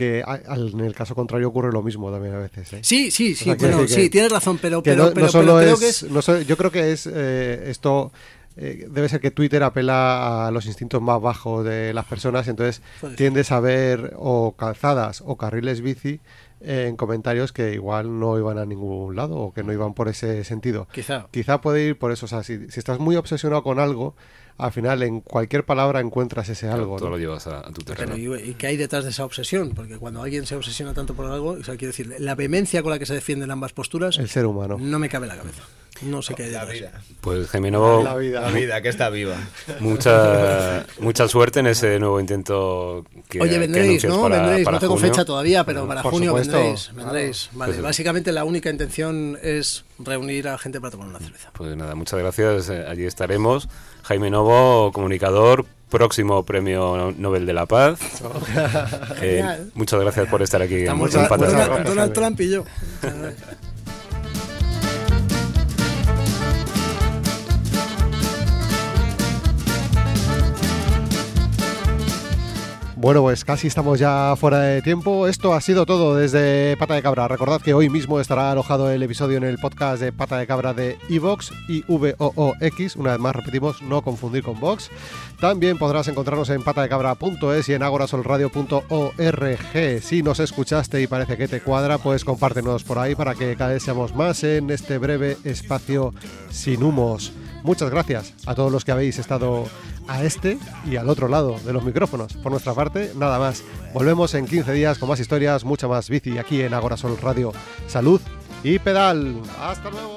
que en el caso contrario ocurre lo mismo también a veces. ¿eh? Sí, sí, sí, O sea, bueno, sí, tienes razón, pero, pero, yo creo que es eh, esto eh, debe ser que Twitter apela a los instintos más bajos de las personas entonces tiendes a ver o calzadas o carriles bici en comentarios que igual no iban a ningún lado o que no iban por ese sentido. Quizá. Quizá puede ir por eso, o sea, si, si estás muy obsesionado con algo, al final en cualquier palabra encuentras ese algo. Todo ¿no? lo llevas a, a tu terreno. Pero, ¿y, y qué hay detrás de esa obsesión? Porque cuando alguien se obsesiona tanto por algo, o sea, quiero decir, la vehemencia con la que se defienden ambas posturas El ser humano. no me cabe en la cabeza. No sé qué hay La vida. Pues Jaime Novo, La vida. La vida, que está viva. mucha, mucha suerte en ese nuevo intento que Oye, que vendréis, anuncias ¿no? para- vendréis. para No tengo junio. fecha todavía, pero para por junio supuesto. vendréis. vendréis. Vale, Pues- básicamente la única intención es reunir a gente para tomar una cerveza. Pues nada, muchas gracias. eh, Allí estaremos. Jaime Novo, comunicador, próximo premio Nobel de la Paz. Eh, muchas gracias por estar aquí Estamos en gracias. Donald Trump y yo. Bueno, pues casi estamos ya fuera de tiempo. Esto ha sido todo desde Pata de Cabra. Recordad que hoy mismo estará alojado el episodio en el podcast de Pata de Cabra de Evox y VOOX. Una vez más repetimos, no confundir con Vox. También podrás encontrarnos en patadecabra.es y en agorasolradio.org. Si nos escuchaste y parece que te cuadra, pues compártenos por ahí para que cada vez seamos más en este breve espacio sin humos. Muchas gracias a todos los que habéis estado a este y al otro lado de los micrófonos. Por nuestra parte, nada más. Volvemos en 15 días con más historias, mucha más bici aquí en Agora Sol Radio. Salud y pedal. Hasta luego.